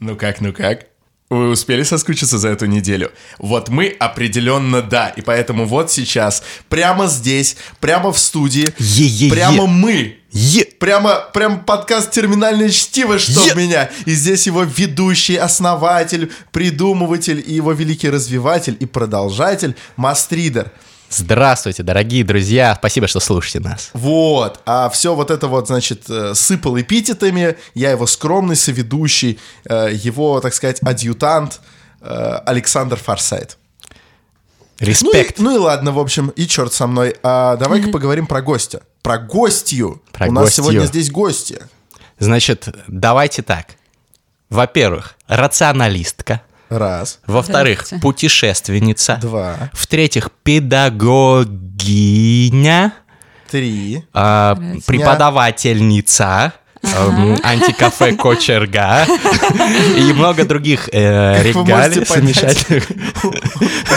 Ну как, ну как? Вы успели соскучиться за эту неделю? Вот мы определенно да, и поэтому вот сейчас, прямо здесь, прямо в студии, Е-е-е. прямо мы, Е- прямо, прям подкаст «Терминальное чтиво», что Е- в меня. И здесь его ведущий, основатель, придумыватель и его великий развиватель и продолжатель Мастридер. Здравствуйте, дорогие друзья, спасибо, что слушаете нас. Вот, а все вот это вот, значит, э, сыпал эпитетами, я его скромный соведущий, э, его, так сказать, адъютант э, Александр Форсайт. Ну и, Респект. ну и ладно, в общем, и черт со мной. А давай-ка поговорим про гостя. Про гостью. Про У нас гостью. сегодня здесь гости. Значит, давайте так. Во-первых, рационалистка. Раз, Во-вторых, Здравствуйте. путешественница. два, В-третьих, педагогиня. три. а, преподавательница. эм, Антикафе Кочерга и много других э, регалий замечательных.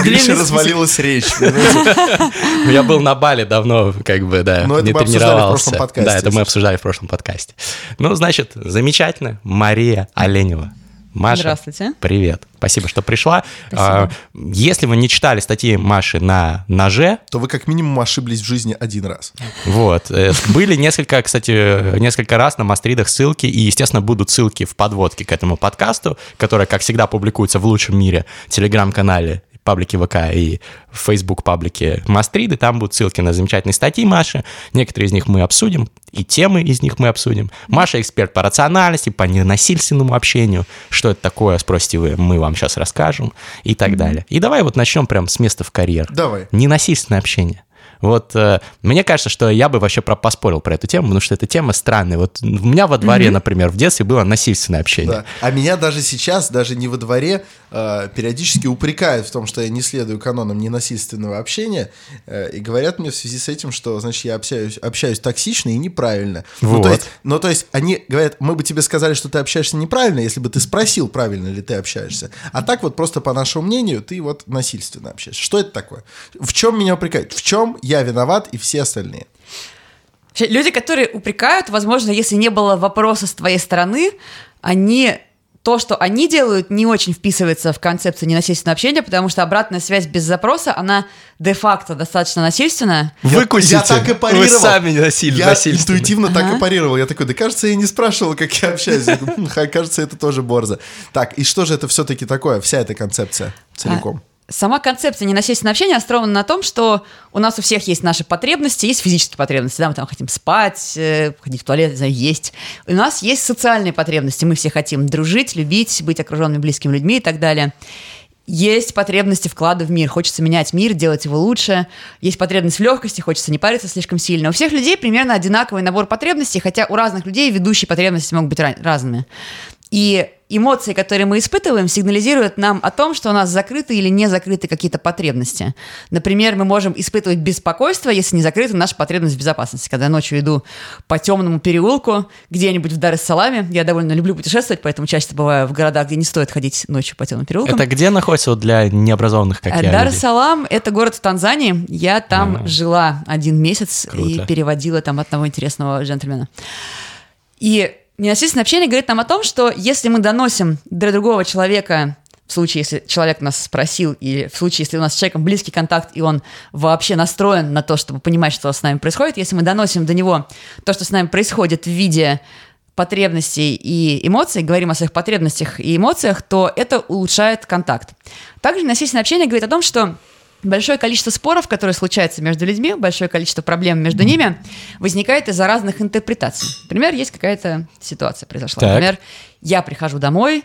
Длинный развалилась речь. Я был на Бале давно, как бы, да, Но это не мы обсуждали в тренировался. прошлом подкасте, Да, это мы обсуждали в прошлом подкасте. Ну, значит, замечательно. Мария Оленева. Маша, Здравствуйте. привет. Спасибо, что пришла. Спасибо. А, Если вы не читали статьи Маши на ноже, То вы как минимум ошиблись в жизни один раз. вот, э, были несколько, кстати, несколько раз на Мастридах ссылки, и, естественно, будут ссылки в подводке к этому подкасту, которая, как всегда, публикуется в лучшем мире телеграм-канале паблике ВК и в Facebook паблике Мастриды. Там будут ссылки на замечательные статьи Маши. Некоторые из них мы обсудим, и темы из них мы обсудим. Маша эксперт по рациональности, по ненасильственному общению. Что это такое, спросите вы, мы вам сейчас расскажем и так далее. И давай вот начнем прям с места в карьер. Давай. Ненасильственное общение. Вот э, мне кажется, что я бы вообще поспорил про эту тему, потому что эта тема странная. Вот у меня во дворе, например, в детстве было насильственное общение. Да. А меня даже сейчас, даже не во дворе, э, периодически упрекают в том, что я не следую канонам ненасильственного общения, э, и говорят мне в связи с этим, что, значит, я общаюсь, общаюсь токсично и неправильно. Ну, то Вот. есть, ну, то есть, они говорят, мы бы тебе сказали, что ты общаешься неправильно, если бы ты спросил, правильно ли ты общаешься. А так вот просто по нашему мнению, ты вот насильственно общаешься. Что это такое? В чем меня упрекают? В чем я виноват и все остальные? Люди, которые упрекают, возможно, если не было вопроса с твоей стороны, они то, что они делают, не очень вписывается в концепцию ненасильственного общения, потому что обратная связь без запроса, она де-факто достаточно насильственная. Я- Выкусите. Я, так и парировал. Вы сами насиль- Я интуитивно так и Ага. парировал. Я такой, да кажется, я не спрашивал, как я общаюсь. Я «Хм, Кажется, это тоже борза. Так, и что же это все-таки такое, вся эта концепция целиком? Сама концепция ненасильственного общения основана на том, что у нас у всех есть наши потребности, есть физические потребности, да, мы там хотим спать, э, ходить в туалет, есть. У нас есть социальные потребности, мы все хотим дружить, любить, быть окруженными близкими людьми и так далее. Есть потребности вклада в мир, хочется менять мир, делать его лучше. Есть потребность в легкости, хочется не париться слишком сильно. У всех людей примерно одинаковый набор потребностей, хотя у разных людей ведущие потребности могут быть разными. И эмоции, которые мы испытываем, сигнализируют нам о том, что у нас закрыты или не закрыты какие-то потребности. Например, мы можем испытывать беспокойство, если не закрыта наша потребность в безопасности. Когда я ночью иду по темному переулку где-нибудь в Дар-эс-Саламе, я довольно люблю путешествовать, поэтому часто бываю в городах, где не стоит ходить ночью по темным переулкам. Это где находится вот для необразованных, как я, людей? Дар-эс-Салам – это город в Танзании. Я там жила один месяц Круто. и переводила там одного интересного джентльмена. И ненасильственное общение говорит нам о том, что если мы доносим до другого человека в случае, если человек нас спросил, или в случае, если у нас с человеком близкий контакт, и он вообще настроен на то, чтобы понимать, что с нами происходит, если мы доносим до него то, что с нами происходит в виде потребностей и эмоций, говорим о своих потребностях и эмоциях, то это улучшает контакт. Также насильственное общение говорит о том, что большое количество споров, которые случаются между людьми, большое количество проблем между ними возникает из-за разных интерпретаций. Например, есть какая-то ситуация произошла. Так. Например, я прихожу домой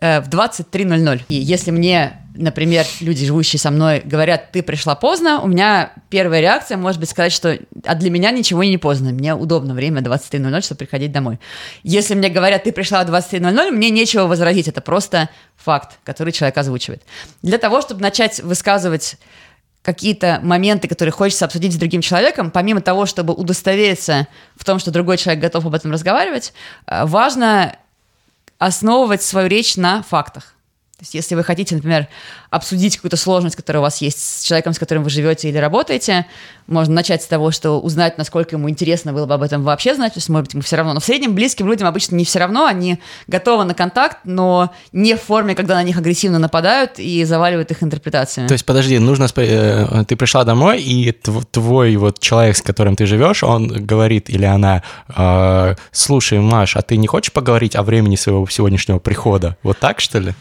э, в 23.00. И если мне, например, люди, живущие со мной, говорят, ты пришла поздно, у меня первая реакция может быть сказать, что а для меня ничего не поздно, мне удобно время 23.00, чтобы приходить домой. Если мне говорят, ты пришла в 23.00, мне нечего возразить, это просто факт, который человек озвучивает. Для того, чтобы начать высказывать какие-то моменты, которые хочется обсудить с другим человеком, помимо того, чтобы удостовериться в том, что другой человек готов об этом разговаривать, э, важно основывать свою речь на фактах. То есть, если вы хотите, например, обсудить какую-то сложность, которая у вас есть с человеком, с которым вы живете или работаете, можно начать с того, что узнать, насколько ему интересно было бы об этом вообще знать, то есть, может быть, ему все равно. Но в среднем близким людям обычно не все равно, они готовы на контакт, но не в форме, когда на них агрессивно нападают и заваливают их интерпретациями. То есть, подожди, нужно... спо- э, Ты пришла домой, и тв- твой вот человек, с которым ты живешь, он говорит, или она, э, слушай, Маш, а ты не хочешь поговорить о времени своего сегодняшнего прихода? Вот так, что ли?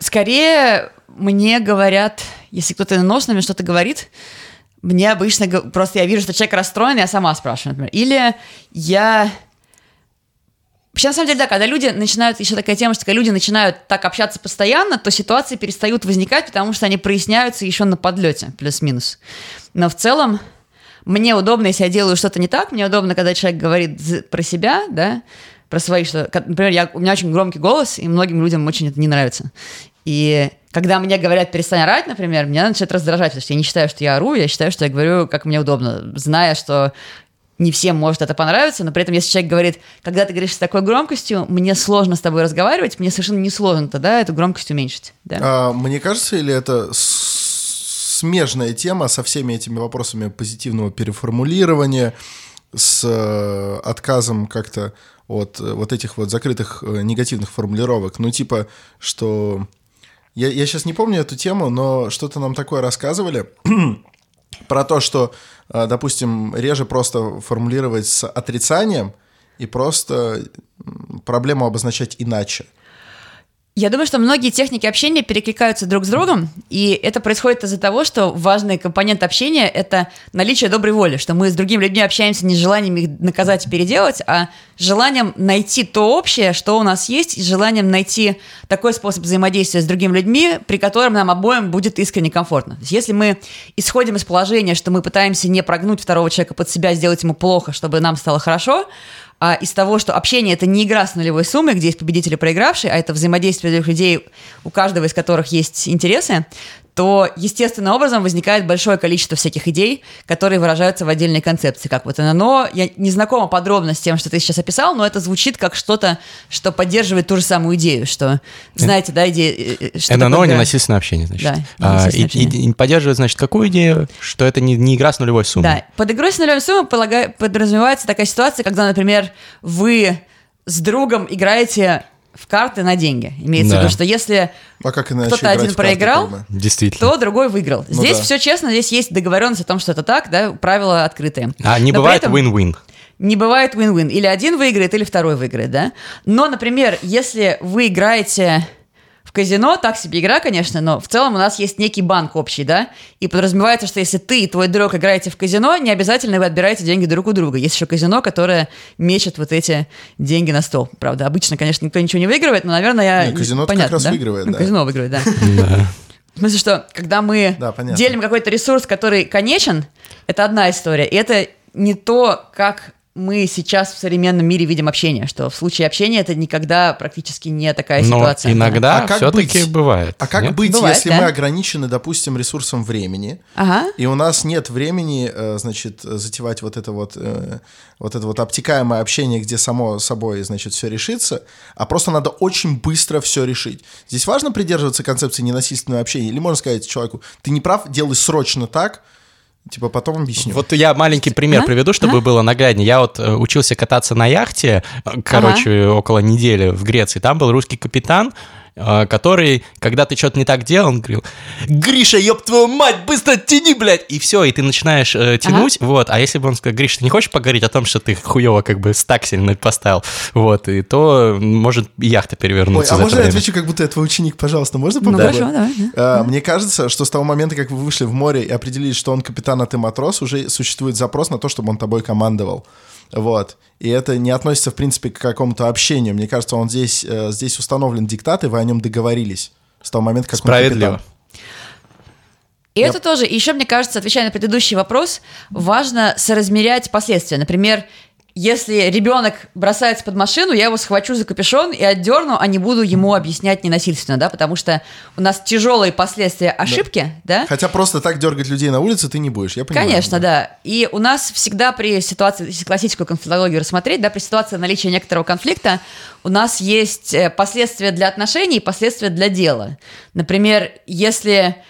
Скорее мне говорят, если кто-то на нос на меня что-то говорит, мне обычно просто я вижу, что человек расстроен, я сама спрашиваю, например. Или я... Вообще, на самом деле, да, когда люди начинают, еще такая тема, что когда люди начинают так общаться постоянно, то ситуации перестают возникать, потому что они проясняются еще на подлете, плюс-минус. Но в целом, мне удобно, если я делаю что-то не так, мне удобно, когда человек говорит про себя, да, про свои, что, например, я, у меня очень громкий голос, и многим людям очень это не нравится. И когда мне говорят перестань орать, например, меня начинает раздражать, потому что я не считаю, что я ору, я считаю, что я говорю, как мне удобно, зная, что не всем может это понравиться, но при этом, если человек говорит, когда ты говоришь с такой громкостью, мне сложно с тобой разговаривать, мне совершенно не сложно тогда эту громкость уменьшить. Да? А, мне кажется, или это смежная тема со всеми этими вопросами позитивного переформулирования, с э, отказом как-то от э, вот этих вот закрытых э, негативных формулировок. Ну, типа, что... Я, я сейчас не помню эту тему, но что-то нам такое рассказывали про то, что, э, допустим, реже просто формулировать с отрицанием и просто проблему обозначать иначе. Я думаю, что многие техники общения перекликаются друг с другом, и это происходит из-за того, что важный компонент общения – это наличие доброй воли, что мы с другими людьми общаемся не с желанием их наказать и переделать, а желанием найти то общее, что у нас есть, и желанием найти такой способ взаимодействия с другими людьми, при котором нам обоим будет искренне комфортно. То есть если мы исходим из положения, что мы пытаемся не прогнуть второго человека под себя, сделать ему плохо, чтобы нам стало хорошо, а из того, что общение это не игра с нулевой суммой, где есть победитель и проигравший, а это взаимодействие двух людей, у каждого из которых есть интересы, то естественным образом возникает большое количество всяких идей, которые выражаются в отдельной концепции, как вот ННО. Я не знакома подробно с тем, что ты сейчас описал, но это звучит как что-то, что поддерживает ту же самую идею, что, знаете, да, идея... э, что ННО такое ненасильственное общение, значит. Да, А, ненасильственное и, и- и поддерживает, значит, какую идею? Что это не, не игра с нулевой суммой. Да, под игрой с нулевой суммой полага- подразумевается такая ситуация, когда, например, вы с другом играете в карты на деньги. Имеется Да. в виду, что если А Кто-то один карты, проиграл, как бы? Действительно. то другой выиграл. Ну здесь да. все честно, здесь есть договоренность о том, что это так, да, правила открытые. А не Но бывает win-win. Не бывает win-win. Или один выиграет, или второй выиграет, да? Но, например, если вы играете казино, так себе игра, конечно, но в целом у нас есть некий банк общий, да? И подразумевается, что если ты и твой друг играете в казино, не обязательно вы отбираете деньги друг у друга. Есть еще казино, которое мечет вот эти деньги на стол. Правда, обычно, конечно, никто ничего не выигрывает, но, наверное, я... Не, казино-то как понятно, раз да? выигрывает, Ну, да. Казино выигрывает, да. Да. В смысле, что когда мы Да, понятно. делим какой-то ресурс, который конечен, это одна история. И это не то, как мы сейчас в современном мире видим общение, что в случае общения это никогда практически не такая Но ситуация. иногда А как все-таки быть? бывает. А как нет? быть, Бывает, если да. мы ограничены, допустим, ресурсом времени, Ага. и у нас нет времени, э, значит, затевать вот это вот, э, вот это вот обтекаемое общение, где само собой, значит, все решится, а просто надо очень быстро все решить. Здесь важно придерживаться концепции ненасильственного общения, или можно сказать человеку, ты не прав, делай срочно так, типа потом объясню. Вот я маленький пример А? приведу, чтобы было нагляднее. Я вот э, учился кататься на яхте, э, короче, около недели в Греции. Там был русский капитан, который, когда ты что-то не так делал, он говорил, Гриша, ёб твою мать, быстро тяни, блядь! И все, и ты начинаешь э, тянуть, вот. А если бы он сказал, Гриша, ты не хочешь поговорить о том, что ты хуево как бы стак сильно поставил, вот, и то может яхта Ой, перевернуться а за можно я отвечу, как будто я твой ученик, пожалуйста, можно Ну, попробовать? хорошо, давай. да. А, Мне кажется, что с того момента, как вы вышли в море и определили, что он капитан, а ты матрос, уже существует запрос на то, чтобы он тобой командовал. Вот. И это не относится, в принципе, к какому-то общению. Мне кажется, он здесь, э, здесь установлен диктат, и вы о нем договорились. С того момента, как он Справедливо. капитан. И Я- это тоже, и еще, мне кажется, отвечая на предыдущий вопрос, важно соразмерять последствия. Например, если ребенок бросается под машину, я его схвачу за капюшон и отдерну, а не буду ему объяснять ненасильственно, да, потому что у нас тяжелые последствия ошибки, да. Хотя просто так дергать людей на улице ты не будешь, я понимаю. Конечно, да. И у нас всегда при ситуации, если классическую конфликтологию рассмотреть, да, при ситуации наличия некоторого конфликта, у нас есть э, последствия для отношений и последствия для дела. Например, если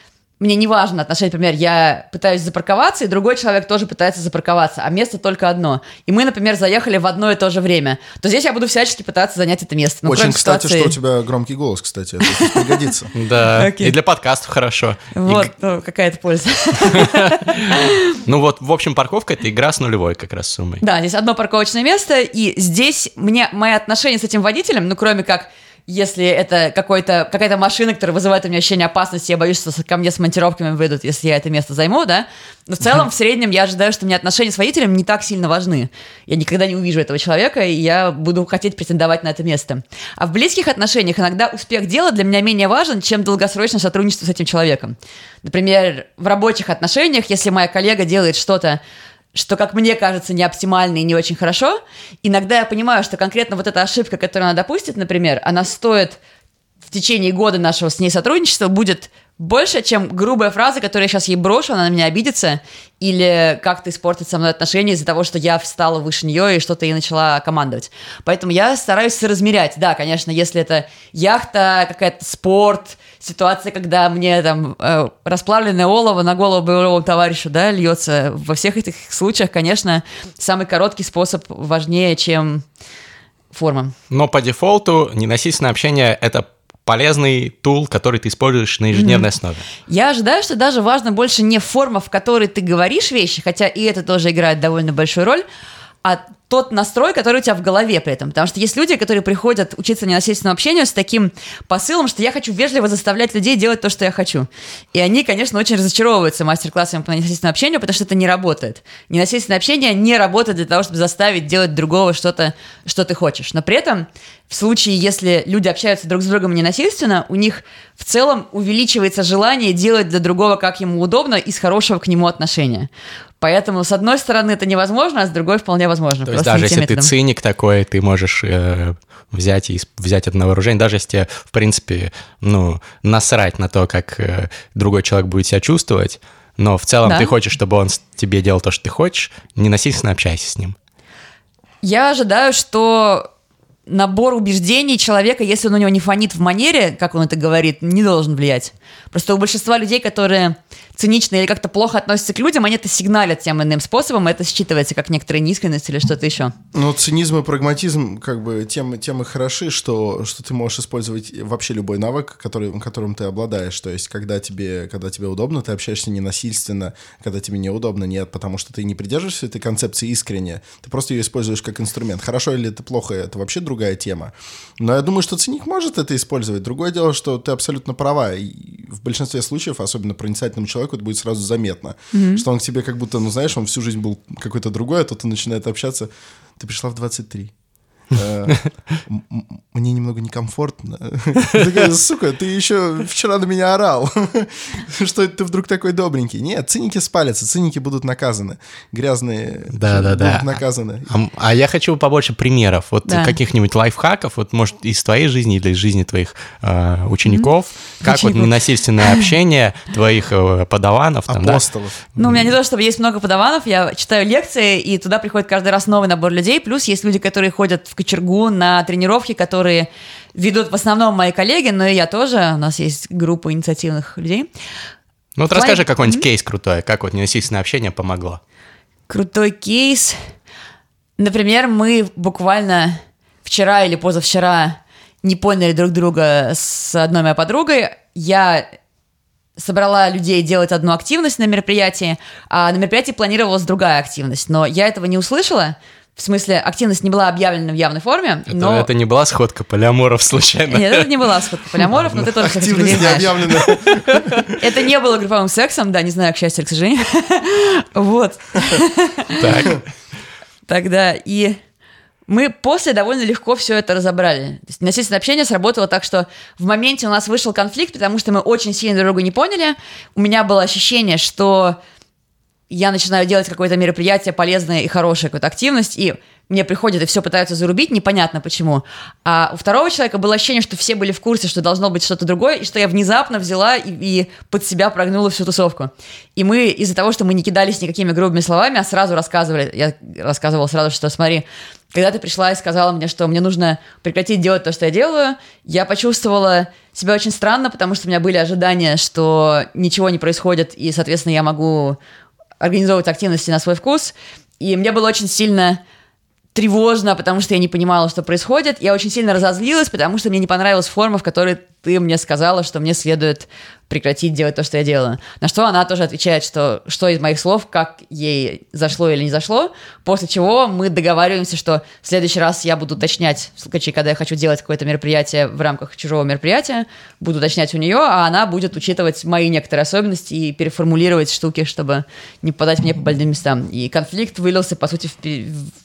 мне не важно отношения, например, я пытаюсь запарковаться, и другой человек тоже пытается запарковаться, а место только одно. И мы, например, заехали в одно и то же время. То здесь я буду всячески пытаться занять это место. Ну, Очень, кстати, ситуации- что у тебя громкий голос, кстати, это пригодится. Да, и для подкастов хорошо. Вот, ну, какая-то польза. ну вот, в общем, парковка — это игра с нулевой как раз суммой. Да, здесь одно парковочное место, и здесь мне мои отношения с этим водителем, ну, кроме как если это какой-то, какая-то машина, которая вызывает у меня ощущение опасности, я боюсь, что ко мне с монтировками выйдут, если я это место займу, да. Но в целом, в среднем, я ожидаю, что мне отношения с водителем не так сильно важны. Я никогда не увижу этого человека, и я буду хотеть претендовать на это место. А в близких отношениях иногда успех дела для меня менее важен, чем долгосрочное сотрудничество с этим человеком. Например, в рабочих отношениях, если моя коллега делает что-то, что, как мне кажется, не оптимально и не очень хорошо. Иногда я понимаю, что конкретно вот эта ошибка, которую она допустит, например, она стоит в течение года нашего с ней сотрудничества будет больше, чем грубая фраза, которую я сейчас ей брошу, она на меня обидится, или как-то испортит со мной отношения из-за того, что я встала выше нее и что-то ей начала командовать. Поэтому я стараюсь соразмерять. Да, конечно, если это яхта, какая-то спорт, ситуация, когда мне там э, расплавленное олово на голову боевого товарищу, да, льется. Во всех этих случаях, конечно, самый короткий способ важнее, чем форма. Но по дефолту ненасильственное общение — это полезный тул, который ты используешь на ежедневной основе. Я ожидаю, что даже важно больше не форма, в которой ты говоришь вещи, хотя и это тоже играет довольно большую роль, а тот настрой, который у тебя в голове при этом. Потому что есть люди, которые приходят учиться ненасильственному общению с таким посылом, что я хочу вежливо заставлять людей делать то, что я хочу. И они, конечно, очень разочаровываются мастер-классами по ненасильственному общению, потому что это не работает. Ненасильственное общение не работает для того, чтобы заставить делать другого что-то, что ты хочешь. Но при этом в случае, если люди общаются друг с другом ненасильственно, у них в целом увеличивается желание делать для другого, как ему удобно, из хорошего к нему отношения. Поэтому, с одной стороны, это невозможно, а с другой вполне возможно. То есть даже если ты циник такой, ты можешь э, взять, и, взять это на вооружение, даже если тебе, в принципе, ну, насрать на то, как э, другой человек будет себя чувствовать, но в целом Да. ты хочешь, чтобы он тебе делал то, что ты хочешь, ненасильственно общайся с ним. Я ожидаю, что набор убеждений человека, если он у него не фонит в манере, как он это говорит, не должен влиять. Просто у большинства людей, которые цинично или как-то плохо относятся к людям, они это сигналят тем иным способом, это считывается как некоторая неискренность или что-то еще. Ну, цинизм и прагматизм, как бы, тем, тем и хороши, что, что ты можешь использовать вообще любой навык, который, которым ты обладаешь. То есть, когда тебе, когда тебе удобно, ты общаешься ненасильственно, когда тебе неудобно, нет, потому что ты не придерживаешься этой концепции искренне, ты просто ее используешь как инструмент. Хорошо или это плохо, это вообще другая тема. Но я думаю, что циник может это использовать. Другое дело, что ты абсолютно права. И в большинстве случаев, особенно проницательному человеку, это будет сразу заметно, что он к тебе как будто, ну, знаешь, он всю жизнь был какой-то другой, а тут он начинает общаться. Ты пришла в 23. Э, Мне немного некомфортно. Такая, Сука, ты еще вчера на меня орал. Что это ты вдруг такой добренький? Нет, циники спалятся, циники будут наказаны. Грязные будут наказаны. А, а я хочу побольше примеров, вот Да. каких-нибудь лайфхаков, вот может из твоей жизни или из жизни твоих э, учеников, как вот ненасильственное общение твоих э, подаванов, там, да? Апостолов. Ну, у меня не то, чтобы есть много подаванов, я читаю лекции, и туда приходит каждый раз новый набор людей, плюс есть люди, которые ходят в кочергу на тренировки, которые ведут в основном мои коллеги, но и я тоже, у нас есть группа инициативных людей. Ну вот Плане- расскажи какой-нибудь кейс крутой, как вот ненасильственное общение помогло. Крутой кейс. Например, мы буквально вчера или позавчера не поняли друг друга с одной моей подругой. Я собрала людей делать одну активность на мероприятии, а на мероприятии планировалась другая активность. Но я этого не услышала. В смысле, активность не была объявлена в явной форме, Это, но... это не была сходка полиаморов случайно? Нет, это не была сходка полиаморов, но ты тоже Активность не знаешь. объявлена. Это не было групповым сексом, да, не знаю, к счастью или к сожалению. Вот. Так. Тогда и мы после довольно легко все это разобрали. То есть ненасильственное общение сработало так, что в моменте у нас вышел конфликт, потому что мы очень сильно друг друга не поняли. У меня было ощущение, что я начинаю делать какое-то мероприятие полезное и хорошее, какую-то активность, и мне приходят и все пытаются зарубить, непонятно почему. А у второго человека было ощущение, что все были в курсе, что должно быть что-то другое, и что я внезапно взяла и, и под себя прогнула всю тусовку. И мы из-за того, что мы не кидались никакими грубыми словами, а сразу рассказывали, я рассказывала сразу, что смотри, когда ты пришла и сказала мне, что мне нужно прекратить делать то, что я делаю, я почувствовала себя очень странно, потому что у меня были ожидания, что ничего не происходит, и, соответственно, я могу организовывать активности на свой вкус. И мне было очень сильно тревожно, потому что я не понимала, что происходит. Я очень сильно разозлилась, потому что мне не понравилась форма, в которой ты мне сказала, что мне следует прекратить делать то, что я делаю. На что она тоже отвечает, что что из моих слов, как ей зашло или не зашло, после чего мы договариваемся, что в следующий раз я буду уточнять, в случае, когда я хочу делать какое-то мероприятие в рамках чужого мероприятия, буду уточнять у нее, а она будет учитывать мои некоторые особенности и переформулировать штуки, чтобы не подать мне по больным местам. И конфликт вылился, по сути, в,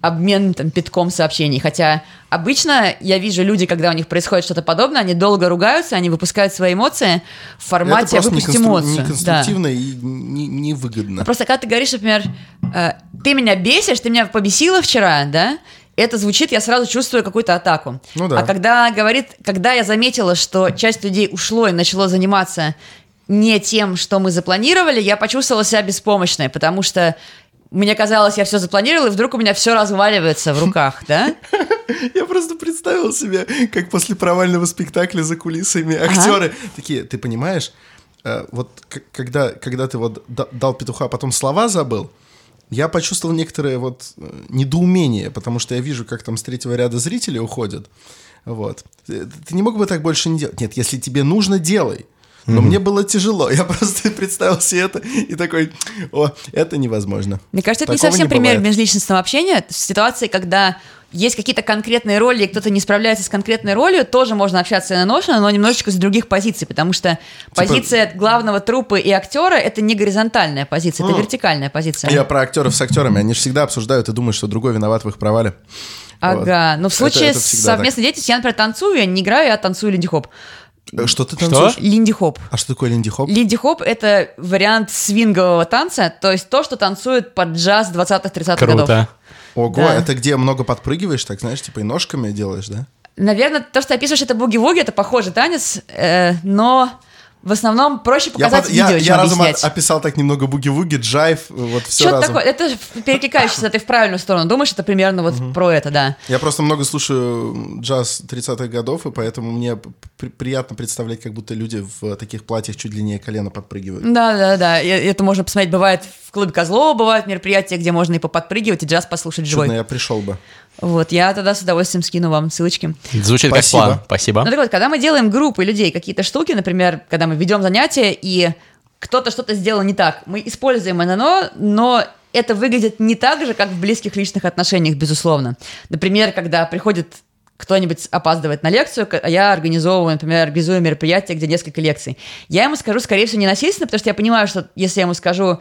обмен там, питком сообщений. Хотя обычно я вижу люди, когда у них происходит что-то подобное, они долго ругаются, они выпускают свои эмоции в формате Это «выпусти неконстру- эмоцию». неконструктивно и не- невыгодно. Да. Просто когда ты говоришь, например, э, ты меня бесишь, ты меня побесила вчера, да? Это звучит, я сразу чувствую какую-то атаку. Ну да. А когда говорит, когда я заметила, что часть людей ушло и начало заниматься не тем, что мы запланировали, я почувствовала себя беспомощной, потому что мне казалось, я все запланировала, и вдруг у меня все разваливается в руках, да? Я просто представил себе, как после провального спектакля за кулисами актеры такие, ты понимаешь, э, вот когда, когда ты вот да- дал петуха, а потом слова забыл, я почувствовал некоторое вот э, недоумение, потому что я вижу, как там с третьего ряда зрители уходят. Вот. Ты ты не мог бы так больше не делать? Нет, если тебе нужно, делай. Но мне было тяжело. Я просто представил себе это и такой, о, это невозможно. Мне кажется, это не Такого совсем не пример межличностного общения. В ситуации, когда есть какие-то конкретные роли, и кто-то не справляется с конкретной ролью, тоже можно общаться на ношено, но немножечко с других позиций, потому что Типа позиция главного трупа и актера это не горизонтальная позиция, это вертикальная позиция. Я про актеров с актерами. Они же всегда обсуждают и думают, что другой виноват в их провале. Ага, но в Это- случае это с так. совместной деятельностью я, например, танцую, я не играю, я танцую линди-хоп. Э, Что ты танцуешь? Линди-хоп. А что такое линди-хоп? Линди-хоп — это вариант свингового танца, то есть то, что танцует под джаз 20-30-х годов. Круто. Ого, Да. это где много подпрыгиваешь, так знаешь, типа и ножками делаешь, да? Наверное, то, что ты описываешь, это буги-вуги, это похожий танец, э, но в основном проще Я, показать под- видео, я, чем я разом объяснять. описал так немного буги-вуги, джайв, вот все Что-то разом. такое, это перекликаешься, ты в правильную сторону думаешь, это примерно вот про это, да. Я просто много слушаю джаз 30-х годов, и поэтому мне при- приятно представлять, как будто люди в таких платьях чуть длиннее колена подпрыгивают. Да, да, да. И это можно посмотреть. Бывает в клубе Козлова, бывают мероприятия, где можно и поподпрыгивать, и джаз послушать живой. Чудно, я пришел бы. Вот, я тогда с удовольствием скину вам ссылочки. Звучит как Спасибо. план. Спасибо. Ну так вот, когда мы делаем группы людей, какие-то штуки, например, когда мы ведем занятия, и кто-то что-то сделал не так, мы используем ННО, но это выглядит не так же, как в близких личных отношениях, безусловно. Например, когда приходит кто-нибудь опаздывает на лекцию, а я организовываю, например, организую мероприятие, где несколько лекций. Я ему скажу, скорее всего, не насильственно, потому что я понимаю, что если я ему скажу,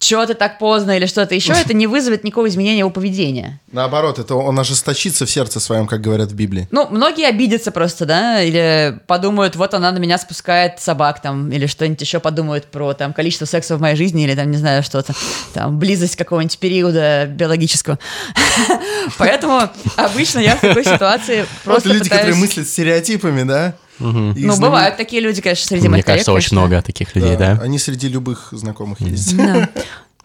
что ты так поздно или что-то еще, это не вызовет никакого изменения его поведения. Наоборот, это он ожесточится в сердце своем, как говорят в Библии. Ну, многие обидятся просто, да, или подумают, вот она на меня спускает собак, там, или что-нибудь еще подумают про, там, количество секса в моей жизни, или, там, не знаю, что-то, там, близость какого-нибудь периода биологического. Поэтому обычно я в такой ситуации просто люди, которые мыслят стереотипами, да? Их Ну, знамен- бывают такие люди, конечно, среди Мне моих кажется, коллег, очень конечно. много таких людей, да? Они среди любых знакомых есть. Да.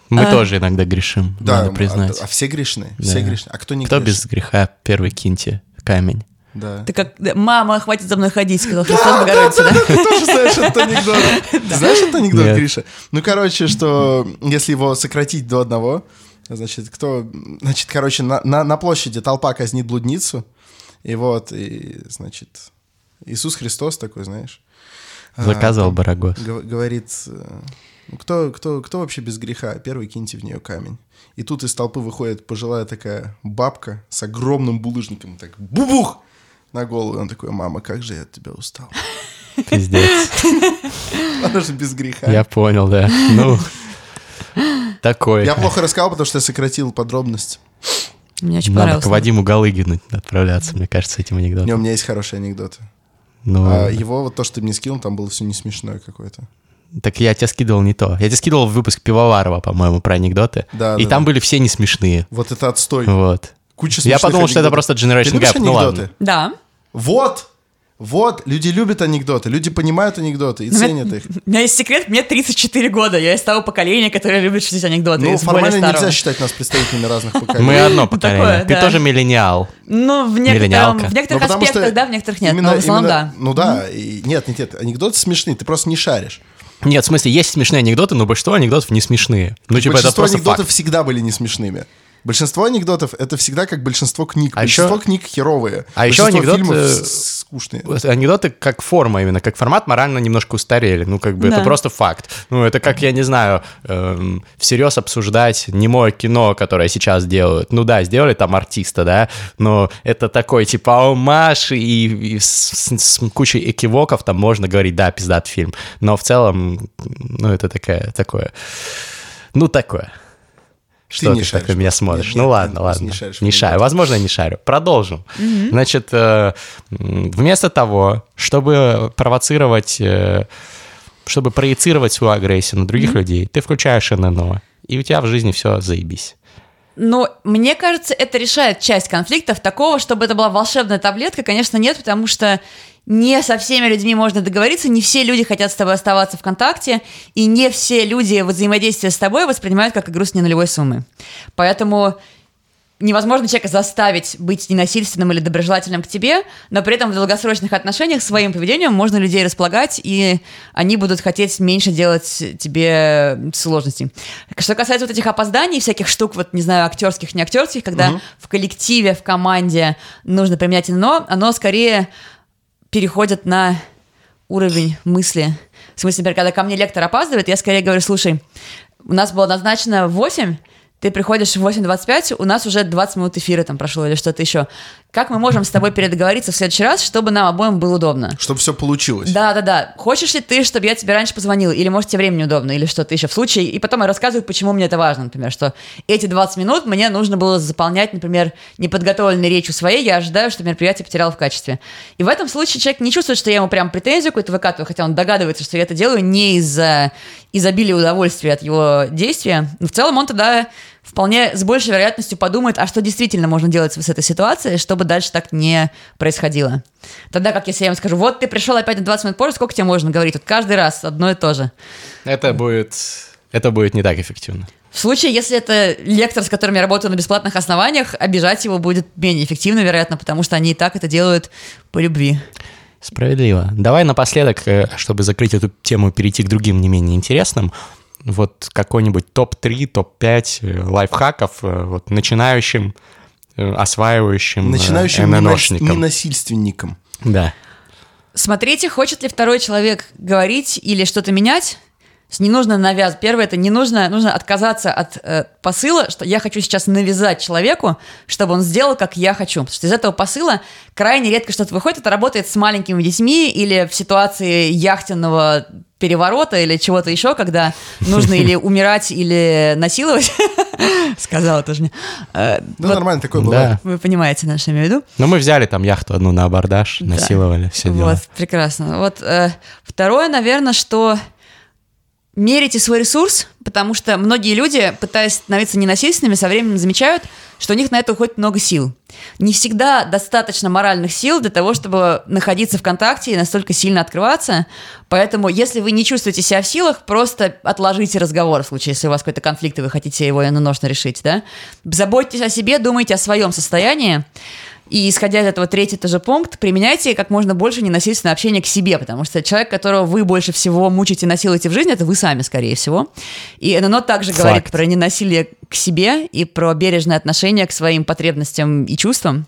Мы тоже иногда грешим, Да, надо признать. А, а все грешны, все Да. грешны. А кто не Кто грешен? без греха первый киньте камень? Да. Ты как, да, мама, хватит за мной ходить, сказал Христос Богородица, да? Ты тоже знаешь этот анекдот. Ты знаешь этот анекдот. Гриша? Ну, короче, что если его сократить до одного, значит, кто... Значит, короче, на, на, на площади толпа казнит блудницу, и вот, и, значит, Иисус Христос такой, знаешь... а, Заказывал Барагос. гов- говорит, э, ну, кто, кто, кто вообще без греха? Первый киньте в нее камень. И тут из толпы выходит пожилая такая бабка с огромным булыжником, так бубух на голову. И он такой, мама, как же я от тебя устал. Пиздец. Она же без греха. Я понял, да. Ну, такой. Я плохо рассказал, потому что я сократил подробность. Мне очень Надо понравилось. к Вадиму Галыгину отправляться, мне кажется, этим Не, анекдотом. у меня есть хороший анекдот. Ну, А его, вот то, что ты мне скинул, там было все не смешное какое-то. Так я тебе скидывал не то. Я тебе скидывал выпуск Пивоварова, по-моему, про анекдоты. Да, И да, там да. были все не смешные. Вот это отстой. Вот. Куча Я подумал, что это анекдотов. просто Generation Gap. Ну анекдоты? ладно. Да. Вот! Вот, люди любят анекдоты, люди понимают анекдоты и Ну, ценят их. У меня есть секрет, мне 34 года, я из того поколения, которое любит шутить анекдоты. Ну, формально нельзя считать нас представителями разных поколений. Мы одно поколение. Ты тоже миллениал. Ну, в Миллениалка. в некоторых Ну, потому аспектах, что да, в некоторых нет, но в основном да. Ну да, нет, нет, нет, анекдоты смешные, ты просто не шаришь. Нет, в смысле, есть смешные анекдоты, но большинство анекдотов не смешные. Ну, типа, это Большинство просто анекдотов факт. всегда были не смешными. Большинство анекдотов это всегда как большинство книг. А большинство еще- книг херовые. а еще большинство анекдот, фильмов скучные. Анекдоты как форма именно, как формат морально немножко устарели. Ну, как бы Да. это просто факт. Ну, это как, я не знаю, эм, всерьез обсуждать немое кино, которое сейчас делают. Ну да, сделали там артиста, да, но это такой типа омаш, и, и с, с- с кучей экивоков там можно говорить, да, пиздат фильм. Но в целом, ну, это такая, такое, ну, такое. Что не ты, шаришь так на меня смотришь? Нет, ну нет, ладно, ты просто ладно. не шаришь Не шарю. Возможно, я не шарю. Продолжим. Значит, э, вместо того, чтобы провоцировать, э, чтобы проецировать свою агрессию на других людей, ты включаешь ННО, и у тебя в жизни все заебись. Но мне кажется, это решает часть конфликтов. Такого, чтобы это была волшебная таблетка, конечно, нет, потому что не со всеми людьми можно договориться, не все люди хотят с тобой оставаться в контакте, и не все люди взаимодействие с тобой воспринимают как игру с ненулевой суммы. Поэтому невозможно человека заставить быть ненасильственным или доброжелательным к тебе, но при этом в долгосрочных отношениях своим поведением можно людей располагать, и они будут хотеть меньше делать тебе сложностей. Что касается вот этих опозданий, всяких штук, вот, не знаю, актерских, не актерских, когда в коллективе, в команде нужно применять но, оно скорее переходит на уровень мысли. В смысле, например, когда ко мне лектор опаздывает, я скорее говорю, слушай, у нас было назначено в 8, ты приходишь в 8.25, у нас уже 20 минут эфира там прошло или что-то еще. Как мы можем с тобой передоговориться в следующий раз, чтобы нам обоим было удобно? Чтобы все получилось. Да, да, да. Хочешь ли ты, чтобы я тебе раньше позвонила? Или, может, тебе время неудобно, или что-то еще в случае. И потом я рассказываю, почему мне это важно, например, что эти 20 минут мне нужно было заполнять, например, неподготовленной речью своей, я ожидаю, что мероприятие потеряло в качестве. И в этом случае человек не чувствует, что я ему прям претензию какую-то выкатываю, хотя он догадывается, что я это делаю не из-за изобилия удовольствия от его действия. Но в целом он тогда вполне с большей вероятностью подумает, а что действительно можно делать с этой ситуацией, чтобы дальше так не происходило. Тогда как если я ему скажу, вот ты пришел опять на 20 минут позже, сколько тебе можно говорить? Вот каждый раз одно и то же. Это будет, это будет не так эффективно. В случае, если это лектор, с которым я работаю на бесплатных основаниях, обижать его будет менее эффективно, вероятно, потому что они и так это делают по любви. Справедливо. Давай напоследок, э, чтобы закрыть эту тему, перейти к другим не менее интересным. Вот какой-нибудь топ-3, топ-5 э, лайфхаков э, вот, начинающим, э, осваивающим, Начинающим ННОшникам. ненасильственникам. Да. Смотрите, хочет ли второй человек говорить или что-то менять. Не нужно навязывать. Первое, это не нужно, нужно отказаться от э, посыла, что я хочу сейчас навязать человеку, чтобы он сделал, как я хочу. Потому что из этого посыла крайне редко что-то выходит. Это работает с маленькими детьми или в ситуации яхтенного переворота или чего-то еще, когда нужно или умирать, или насиловать. Сказала тоже мне. Э, Ну, нормально, такое Да. бывает. Вы понимаете, на что я имею в виду. Но мы взяли там яхту одну на абордаж, Да. насиловали, все дела. Вот, прекрасно. Вот э, второе, наверное, что мерите свой ресурс, потому что многие люди, пытаясь становиться ненасильственными, со временем замечают, что у них на это уходит много сил. Не всегда достаточно моральных сил для того, чтобы находиться в контакте и настолько сильно открываться. Поэтому, если вы не чувствуете себя в силах, просто отложите разговор в случае, если у вас какой-то конфликт, и вы хотите его наношно решить. Да? Заботьтесь о себе, думайте о своем состоянии. И исходя из этого третий тоже пункт, применяйте как можно больше ненасильственное общение к себе, потому что человек, которого вы больше всего мучаете и насилуете в жизни, это вы сами, скорее всего. И ННО также Факт. говорит про ненасилие к себе и про бережное отношение к своим потребностям и чувствам.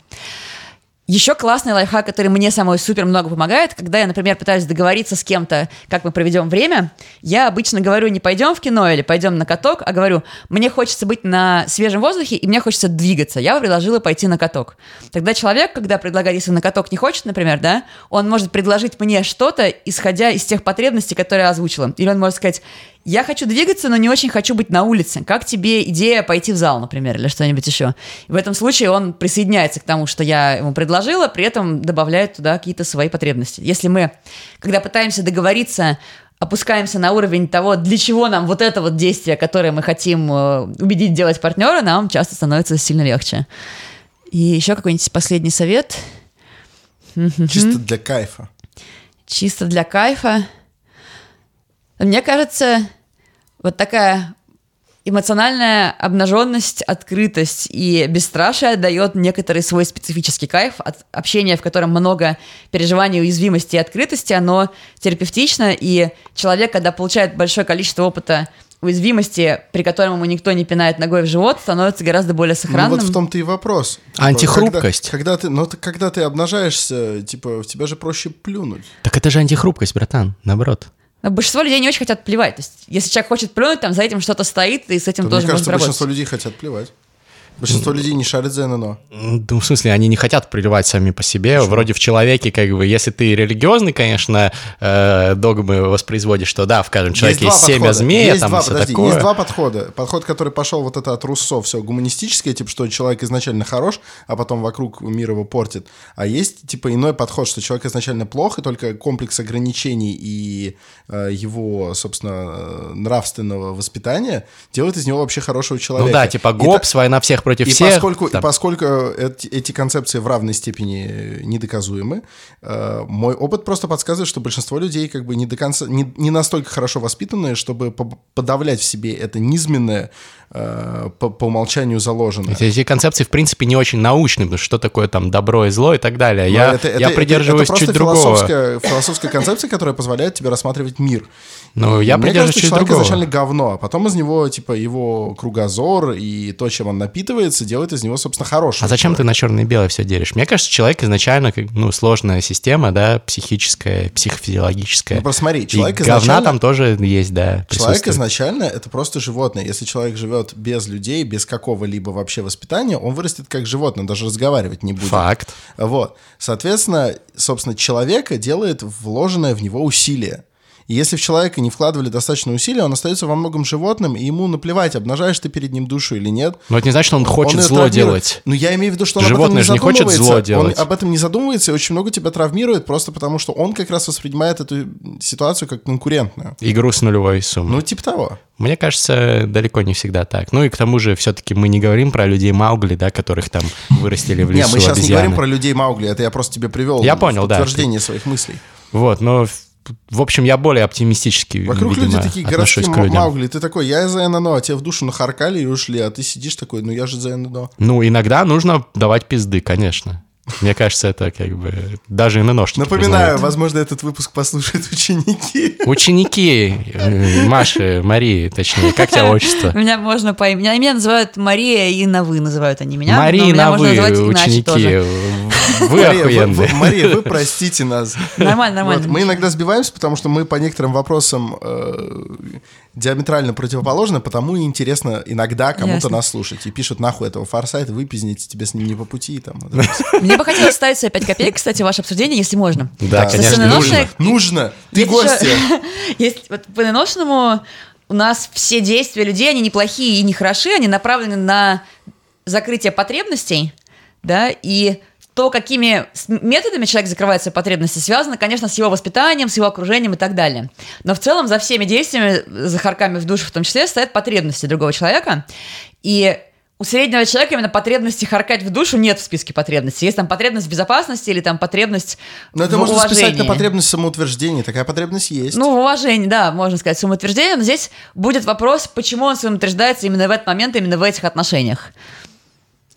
Еще классный лайфхак, который мне самой супер много помогает, когда я, например, пытаюсь договориться с кем-то, как мы проведем время, я обычно говорю не пойдем в кино или пойдем на каток, а говорю, мне хочется быть на свежем воздухе и мне хочется двигаться. Я предложила пойти на каток. Тогда человек, когда предлагает, если на каток не хочет, например, да, он может предложить мне что-то, исходя из тех потребностей, которые я озвучила. Или он может сказать, я хочу двигаться, но не очень хочу быть на улице. Как тебе идея пойти в зал, например, или что-нибудь еще? И в этом случае он присоединяется к тому, что я ему предложила, при этом добавляет туда какие-то свои потребности. Если мы, когда пытаемся договориться опускаемся на уровень того, для чего нам вот это вот действие, которое мы хотим э, убедить делать партнера, нам часто становится сильно легче. И еще какой-нибудь последний совет. Чисто для кайфа. Чисто для кайфа. Мне кажется, вот такая эмоциональная обнаженность, открытость и бесстрашие дает некоторый свой специфический кайф от общения, в котором много переживаний, уязвимости и открытости, оно терапевтично, и человек, когда получает большое количество опыта уязвимости, при котором ему никто не пинает ногой в живот, становится гораздо более сохранным. Ну вот в том-то и вопрос. Антихрупкость. Когда, когда ты, ну, когда ты обнажаешься, типа, в тебя же проще плюнуть. Так это же антихрупкость, братан, наоборот. Но большинство людей не очень хотят плевать. То есть, если человек хочет плюнуть, там за этим что-то стоит, и с этим То, тоже мне кажется, можно большинство работать. людей хотят плевать. Большинство людей не шарит за ННО. Ну, в смысле, они не хотят плевать сами по себе. Вроде в человеке, как бы, если ты религиозный, конечно, э, догмы воспроизводишь, что да, в каждом человеке есть, два семя змея, есть там два, все подожди, такое. Есть два подхода. Подход, который пошел вот это от Руссо, все гуманистическое, типа, что человек изначально хорош, а потом вокруг мир его портит. А есть, типа, иной подход, что человек изначально плох, и только комплекс ограничений и э, его, собственно, э, нравственного воспитания делает из него вообще хорошего человека. Ну да, типа И ГОПС, война всех против и всех. поскольку, там. и поскольку эти, эти концепции в равной степени недоказуемы, э, мой опыт просто подсказывает, что большинство людей как бы не до конца, не, не настолько хорошо воспитанные, чтобы по- подавлять в себе это низменное, э, по, по умолчанию заложенное. Эти, эти концепции, в принципе, не очень научны, потому что что такое там добро и зло и так далее. Но Я, это- это- я это- придерживаюсь это просто чуть другого. Философская, философская концепция, которая позволяет тебе рассматривать мир. Ну, И я мне кажется, человек другого. изначально говно, а потом из него, типа, его кругозор и то, чем он напитывается, делает из него, собственно, хорошего. А зачем человека. ты на черное и белое все делишь? Мне кажется, человек изначально, ну, сложная система, да, психическая, психофизиологическая. Ну, просто смотри, И человек говна изначально- там тоже есть, да, Человек изначально это просто животное. Если человек живет без людей, без какого-либо вообще воспитания, он вырастет как животное, даже разговаривать не будет. Факт. Вот. Соответственно, собственно, человека делает вложенное в него усилие. И если в человека не вкладывали достаточно усилий, он остается во многом животным, и ему наплевать, обнажаешь ты перед ним душу или нет. Но это не значит, что он хочет Он зло делать. Ну, я имею в виду, что он Животное об этом же не не хочет зло делать. Он об этом не задумывается и очень много тебя травмирует, просто потому что он как раз воспринимает эту ситуацию как конкурентную. Игру с нулевой суммой. Ну, типа того. Мне кажется, далеко не всегда так. Ну и к тому же все-таки мы не говорим про людей Маугли, да, которых там вырастили в Не, лесу мы сейчас не обезьяны. говорим про людей Маугли, это я просто тебе привел Я понял, в да. подтверждение своих мыслей. Вот, но в- общем, я более оптимистически, Вокруг видимо, люди такие городские к людям. Маугли, ты такой, я за ННО, а тебе в душу нахаркали и ушли, а ты сидишь такой, ну я же за ННО. Ну, иногда нужно давать пизды, конечно. Мне кажется, это как бы даже и на нож. Напоминаю, возможно, этот выпуск послушают ученики. Ученики э, Маши, Марии, точнее, как тебя отчество? Меня можно по имени. Меня называют Мария, и на вы называют они меня. меня на можно вы, называть иначе ученики. Вы Мария, вы, охуенные. Мария, вы простите нас. Нормально, нормально. Мы иногда сбиваемся, потому что мы по некоторым вопросам э, диаметрально противоположны, потому и интересно иногда кому-то нас слушать. И пишут, нахуй этого форсайта, выпизните, тебе с ним не по пути. Там. Мне бы хотелось ставить свои 5 копеек, кстати, ваше обсуждение, если можно. Да, конечно, нужно. Нужно! Ты Есть гостья! Есть вот по иношенному у нас все действия людей, они неплохие и не хороши, они направлены на закрытие потребностей, да, и то, какими методами человек закрывает свои потребности, связано, конечно, с его воспитанием, с его окружением и так далее. Но в целом за всеми действиями, за харками в душе в том числе, стоят потребности другого человека. И у среднего человека именно потребности харкать в душу нет в списке потребностей. Есть там потребность в безопасности или там потребность Но это в можно списать на уважении. потребность самоутверждения. Такая потребность есть. Ну, уважение, да, можно сказать, самоутверждение. Но здесь будет вопрос, почему он самоутверждается именно в этот момент, именно в этих отношениях.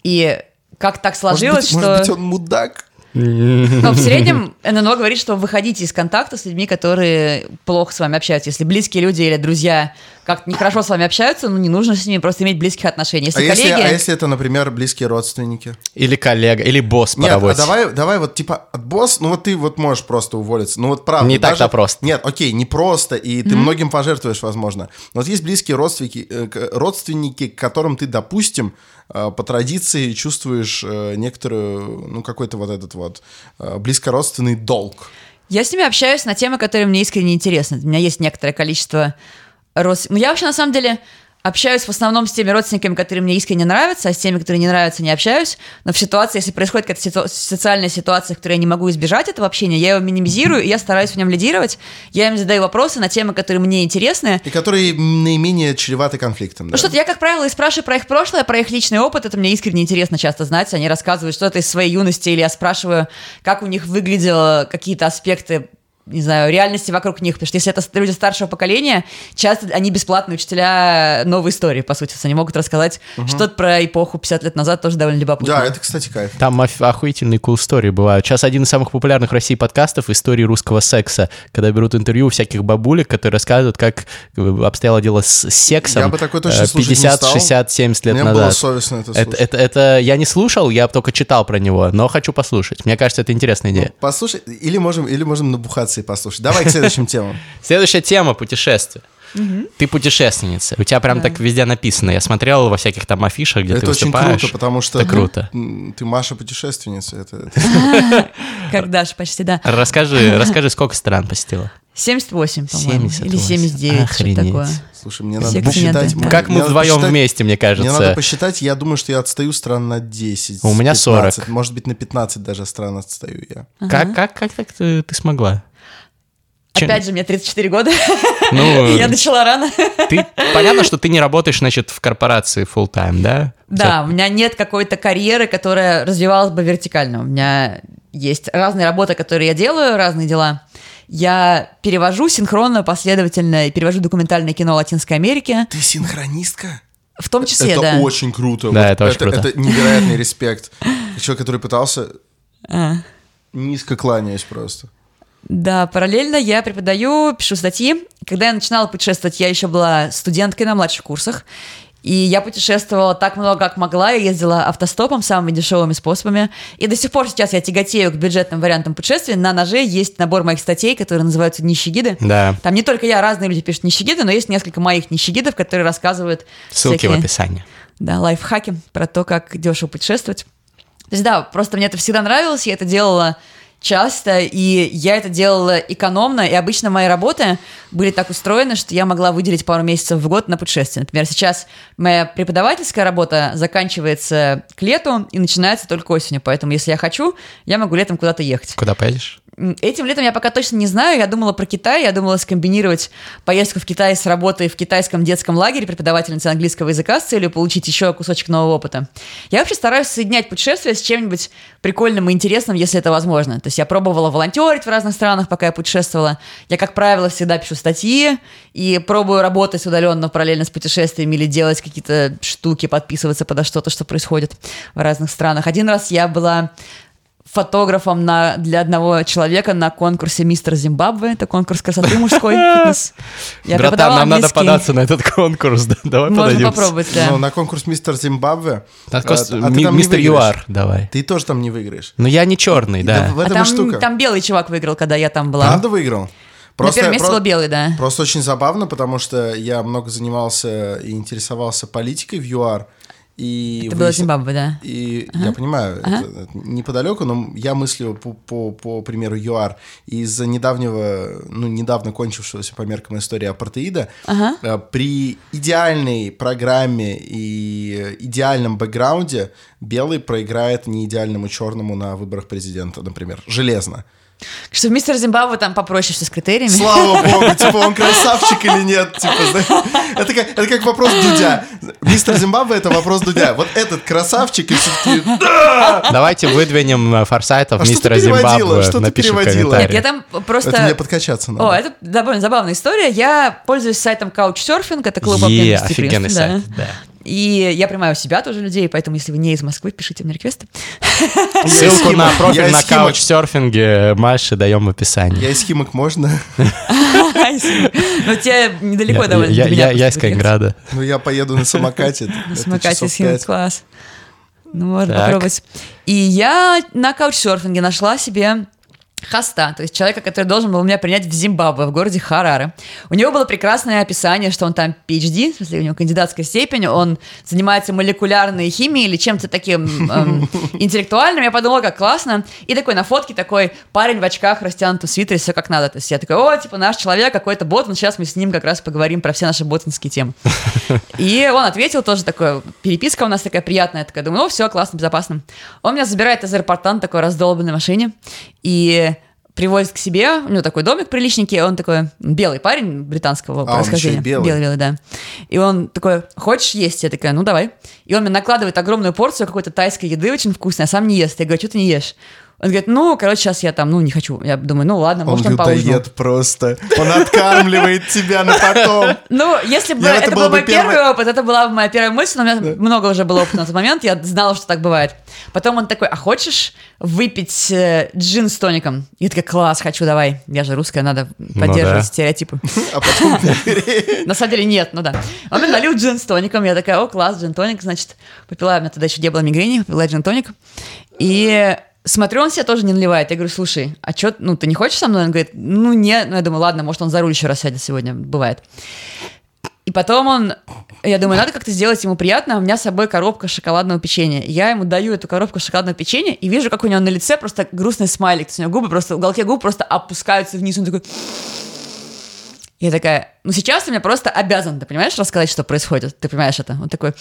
И как так может сложилось, быть, что... может быть, он мудак? Но в среднем ННО говорит, что выходите из контакта с людьми, которые плохо с вами общаются. Если близкие люди или друзья как-то нехорошо с вами общаются, ну, не нужно с ними просто иметь близких отношений. Если А если, коллеги... а если это, например, близкие родственники? Или коллега, или босс по Нет, а работе. давай, давай вот типа от босс, ну вот ты вот можешь просто уволиться. Ну вот правда. Не даже- так-то просто. Нет, окей, не просто, и ты многим пожертвуешь, возможно. Но вот есть близкие родственники, э, к- родственники, к которым ты, допустим, э, по традиции чувствуешь э, некоторую, ну какой-то вот этот вот близкородственный долг. Я с ними общаюсь на темы, которые мне искренне интересны. У меня есть некоторое количество рос... Ну, я вообще, на самом деле, общаюсь в основном с теми родственниками, которые мне искренне нравятся, а с теми, которые не нравятся, не общаюсь. Но в ситуации, если происходит какая-то ситу- социальная ситуация, в которой я не могу избежать этого общения, я его минимизирую, и я стараюсь в нем лидировать. Я им задаю вопросы на темы, которые мне интересны. И которые наименее чреваты конфликтом. Ну что-то я, как правило, и спрашиваю про их прошлое, про их личный опыт. Это мне искренне интересно часто знать. Они рассказывают что-то из своей юности, или я спрашиваю, как у них выглядело какие-то аспекты не знаю, реальности вокруг них, потому что если это люди старшего поколения, часто они бесплатные учителя новой истории, по сути, они могут рассказать угу. что-то про эпоху 50 лет назад, тоже довольно любопытно. Да, это, кстати, кайф. Там охуительные cool истории бывают. Сейчас один из самых популярных в России подкастов «Истории русского секса», когда берут интервью у всяких бабулек, которые рассказывают, как э, обстояло дело с сексом я бы такой точно 50, 60, 70 лет Мне назад. было совестно это слушать. Это, это, это я не слушал, я только читал про него, но хочу послушать. Мне кажется, это интересная идея. Ну, послушай, или можем, или можем набухаться и послушать. Давай, следующим темам. Следующая тема путешествия. Угу. Ты путешественница. У тебя прям да. так везде написано. Я смотрел во всяких там афишах, где это ты выступаешь. Это очень круто, потому что это круто. ты Маша путешественница. Это, Как Даша почти, да. Расскажи, расскажи, сколько стран посетила? 78, по-моему. Или 79, что такое. Слушай, мне надо посчитать. Как мы вдвоем вместе, мне кажется. Мне надо посчитать, я думаю, что я отстаю стран на 10. У меня 40. Может быть, на 15 даже стран отстаю я. Как, как, как так ты, ты смогла? Чем? Опять же, мне 34 года. Ну, я начала рано. Ты, понятно, что ты не работаешь, значит, в корпорации full time, да? Да, Все. у меня нет какой-то карьеры, которая развивалась бы вертикально. У меня есть разные работы, которые я делаю, разные дела. Я перевожу синхронно, последовательно, и перевожу документальное кино Латинской Америки. Ты синхронистка? В том числе, это да. Это очень круто. Да, вот это очень круто. Это невероятный респект. Человек, который пытался... А. Низко кланяюсь просто. Да, параллельно я преподаю, пишу статьи. Когда я начинала путешествовать, я еще была студенткой на младших курсах. И я путешествовала так много, как могла. Я ездила автостопом самыми дешевыми способами. И до сих пор сейчас я тяготею к бюджетным вариантам путешествий. На ноже есть набор моих статей, которые называются «Нищегиды». Да. Там не только я, разные люди пишут «Нищегиды», но есть несколько моих нищегидов, которые рассказывают Ссылки всякие, в описании. Да, лайфхаки про то, как дешево путешествовать. То есть да, просто мне это всегда нравилось, я это делала часто, и я это делала экономно, и обычно мои работы были так устроены, что я могла выделить пару месяцев в год на путешествие. Например, сейчас моя преподавательская работа заканчивается к лету и начинается только осенью, поэтому если я хочу, я могу летом куда-то ехать. Куда поедешь? Этим летом я пока точно не знаю. Я думала про Китай. Я думала скомбинировать поездку в Китай с работой в китайском детском лагере преподавательницы английского языка с целью получить еще кусочек нового опыта. Я вообще стараюсь соединять путешествия с чем-нибудь прикольным и интересным, если это возможно. То есть я пробовала волонтерить в разных странах, пока я путешествовала. Я, как правило, всегда пишу статьи и пробую работать удаленно параллельно с путешествиями или делать какие-то штуки, подписываться подо что-то, что происходит в разных странах. Один раз я была фотографом на, для одного человека на конкурсе «Мистер Зимбабве». Это конкурс красоты мужской фитнес. Я Братан, нам надо податься на этот конкурс. Да? Давай Можно подадимся. попробовать, да. Ну, на конкурс «Мистер Зимбабве». А, а мистер ЮАР, давай. Ты тоже там не выиграешь. Но я не черный, да. а там, штука. там белый чувак выиграл, когда я там была. Правда выиграл? Просто, на первом месте про... был белый, да. Просто очень забавно, потому что я много занимался и интересовался политикой в ЮАР. И это было Зимбабве, да? И ага. я понимаю, ага. это, это неподалеку, но я мыслю по, по, по примеру ЮАР. Из-за недавнего, ну, недавно кончившегося по меркам истории апартеида, ага. при идеальной программе и идеальном бэкграунде белый проиграет неидеальному черному на выборах президента, например, железно. Что мистер Зимбабве там попроще все с критериями. Слава богу, типа он красавчик или нет, типа, это как, это как вопрос Дудя. Мистер Зимбабве это вопрос Дудя. Вот этот красавчик и все-таки да! Давайте выдвинем э, форсайтов а мистера Зимбабве, что напишем в комментариях. Нет, я там просто... Это мне подкачаться надо. О, это довольно забавная история. Я пользуюсь сайтом Couchsurfing, это клуб обмена офигенный сайт, да. И я принимаю у себя тоже людей, поэтому если вы не из Москвы, пишите мне реквесты. Ссылку на профиль на каучсерфинге Маши даем в описании. Я из Химок, можно? Ну, тебе недалеко довольно Я из Калининграда. Ну, я поеду на самокате. На самокате из Химок, класс. Ну, можно попробовать. И я на каучсерфинге нашла себе хоста, то есть человека, который должен был меня принять в Зимбабве, в городе Хараре. У него было прекрасное описание, что он там PhD, в смысле у него кандидатская степень, он занимается молекулярной химией или чем-то таким эм, интеллектуальным. Я подумала, как классно. И такой на фотке такой парень в очках, растянутом свитере, все как надо. То есть я такой, о, типа наш человек, какой-то ботан, сейчас мы с ним как раз поговорим про все наши ботанские темы. И он ответил тоже такое, переписка у нас такая приятная, такая, думаю, ну все, классно, безопасно. Он меня забирает из аэропорта на такой раздолбанной машине, и привозит к себе, у него такой домик приличненький, он такой белый парень британского А, он происхождения. и белый. белый, белый, да. И он такой, хочешь есть? Я такая, ну давай. И он мне накладывает огромную порцию какой-то тайской еды, очень вкусной, а сам не ест. Я говорю, что ты не ешь? Он говорит, ну, короче, сейчас я там, ну, не хочу. Я думаю, ну ладно, Он может, он поужинал. просто. Он откармливает тебя на потом. Ну, если бы это, был был бы мой первый опыт, это была бы моя первая мысль, но у меня много уже было опыта на тот момент, я знала, что так бывает. Потом он такой, а хочешь выпить э, джин с тоником? Я такая, класс, хочу, давай. Я же русская, надо поддерживать да. стереотипы. А потом На самом деле нет, ну да. Он мне налил джин с тоником, я такая, о, класс, джин тоник, значит, попила, у меня тогда еще не было мигрени, попила джин тоник. И смотрю, он себе тоже не наливает. Я говорю, слушай, а что, ну, ты не хочешь со мной? Он говорит, ну, нет. Ну, я думаю, ладно, может, он за руль еще раз сядет сегодня, бывает. И потом он, я думаю, надо как-то сделать ему приятно, у меня с собой коробка шоколадного печенья. Я ему даю эту коробку шоколадного печенья и вижу, как у него на лице просто грустный смайлик. То есть у него губы просто, уголки губ просто опускаются вниз. Он такой... Я такая, ну сейчас ты мне просто обязан, ты понимаешь, рассказать, что происходит? Ты понимаешь это? Он такой,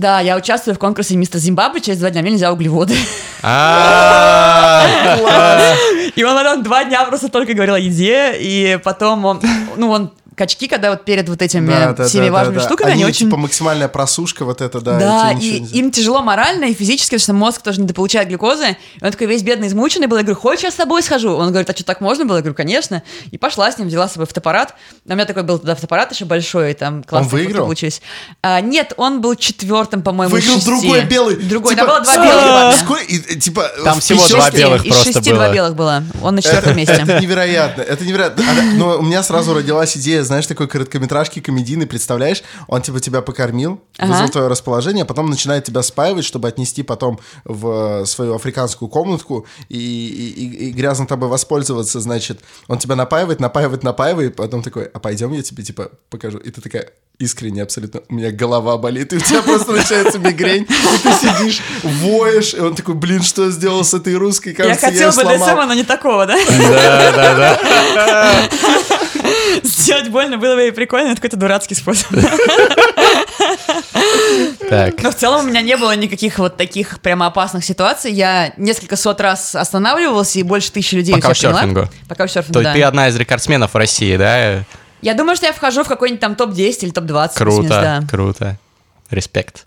да, я участвую в конкурсе «Мистер Зимбабве», через два дня мне нельзя углеводы. А, И он два дня просто только говорил о еде, и потом он, ну, он качки, когда вот перед вот этими Да, да, всеми да, важными да, да. штуками, они, очень... типа максимальная просушка вот это, да. Да, и и не- им тяжело морально и физически, потому что мозг тоже недополучает глюкозы. И он такой весь бедный, измученный был. Я говорю, хочешь, я с тобой схожу? Он говорит, а что, так можно было? Я говорю, конечно. И пошла с ним, взяла с собой фотоаппарат. А у меня такой был тогда фотоаппарат еще большой, и там классные выиграл? получились. А, нет, он был четвертым, по-моему, Выиграл шести. другой белый. Другой, Типа, да, было два белых. сколько- и, э, Типа, Там всего два белых Из просто шести было. два белых было. Он на четвертом месте. Это невероятно, это невероятно. А, Но у меня сразу родилась идея, знаешь, такой короткометражки комедийный, представляешь? Он типа тебя покормил, Ага. вызвал твое расположение, а потом начинает тебя спаивать, чтобы отнести потом в свою африканскую комнатку и, и- и- и грязно тобой воспользоваться, значит. Он тебя напаивает, напаивает, напаивает, потом такой, а пойдем я тебе типа покажу. И ты такая, искренне абсолютно, у меня голова болит, и у тебя просто начинается мигрень, и ты сидишь, воешь, и он такой, блин, что я сделал с этой русской, кажется, я, хотел её сломал». Но не такого, да? Да, да, да. Сделать больно было бы и прикольно, это какой-то дурацкий способ. Так. Но в целом у меня не было никаких вот таких прямо опасных ситуаций. Я несколько сот раз останавливался, и больше тысячи людей По у себя приняла. каучсерфингу. По каучсерфингу, То да. ты одна из рекордсменов в России, да? Я думаю, что я вхожу в какой-нибудь там топ-10 или топ-20. Круто, да. круто. Респект.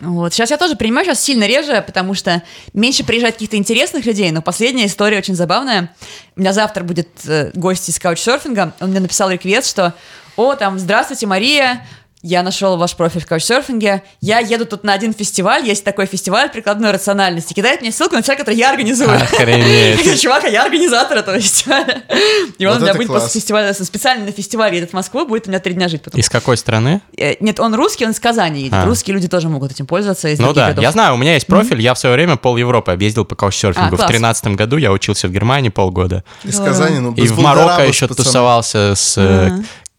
Вот. Сейчас я тоже принимаю, сейчас сильно реже, потому что меньше приезжает каких-то интересных людей, но последняя история очень забавная. У меня завтра будет э, гость из каучсерфинга, он мне написал реквест, что «О, там, здравствуйте, Мария, я нашел ваш профиль в каучсерфинге, я еду тут на один фестиваль, есть такой фестиваль прикладной рациональности, кидает мне ссылку на человека, который я организую». Охренеть. Чувак, а я организатор этого фестиваля. И он у меня будет после фестиваля, специально на фестиваль едет в Москву, будет у меня три дня жить потом. Из какой страны? Э, Нет, он русский, он из Казани едет. А. Русские люди тоже могут этим пользоваться. Ну да, я знаю, у меня есть профиль, я в свое время пол Европы объездил по каучсерфингу. А, в тринадцатом году я учился в Германии полгода. Из Казани, ну, И в Марокко еще тусовался с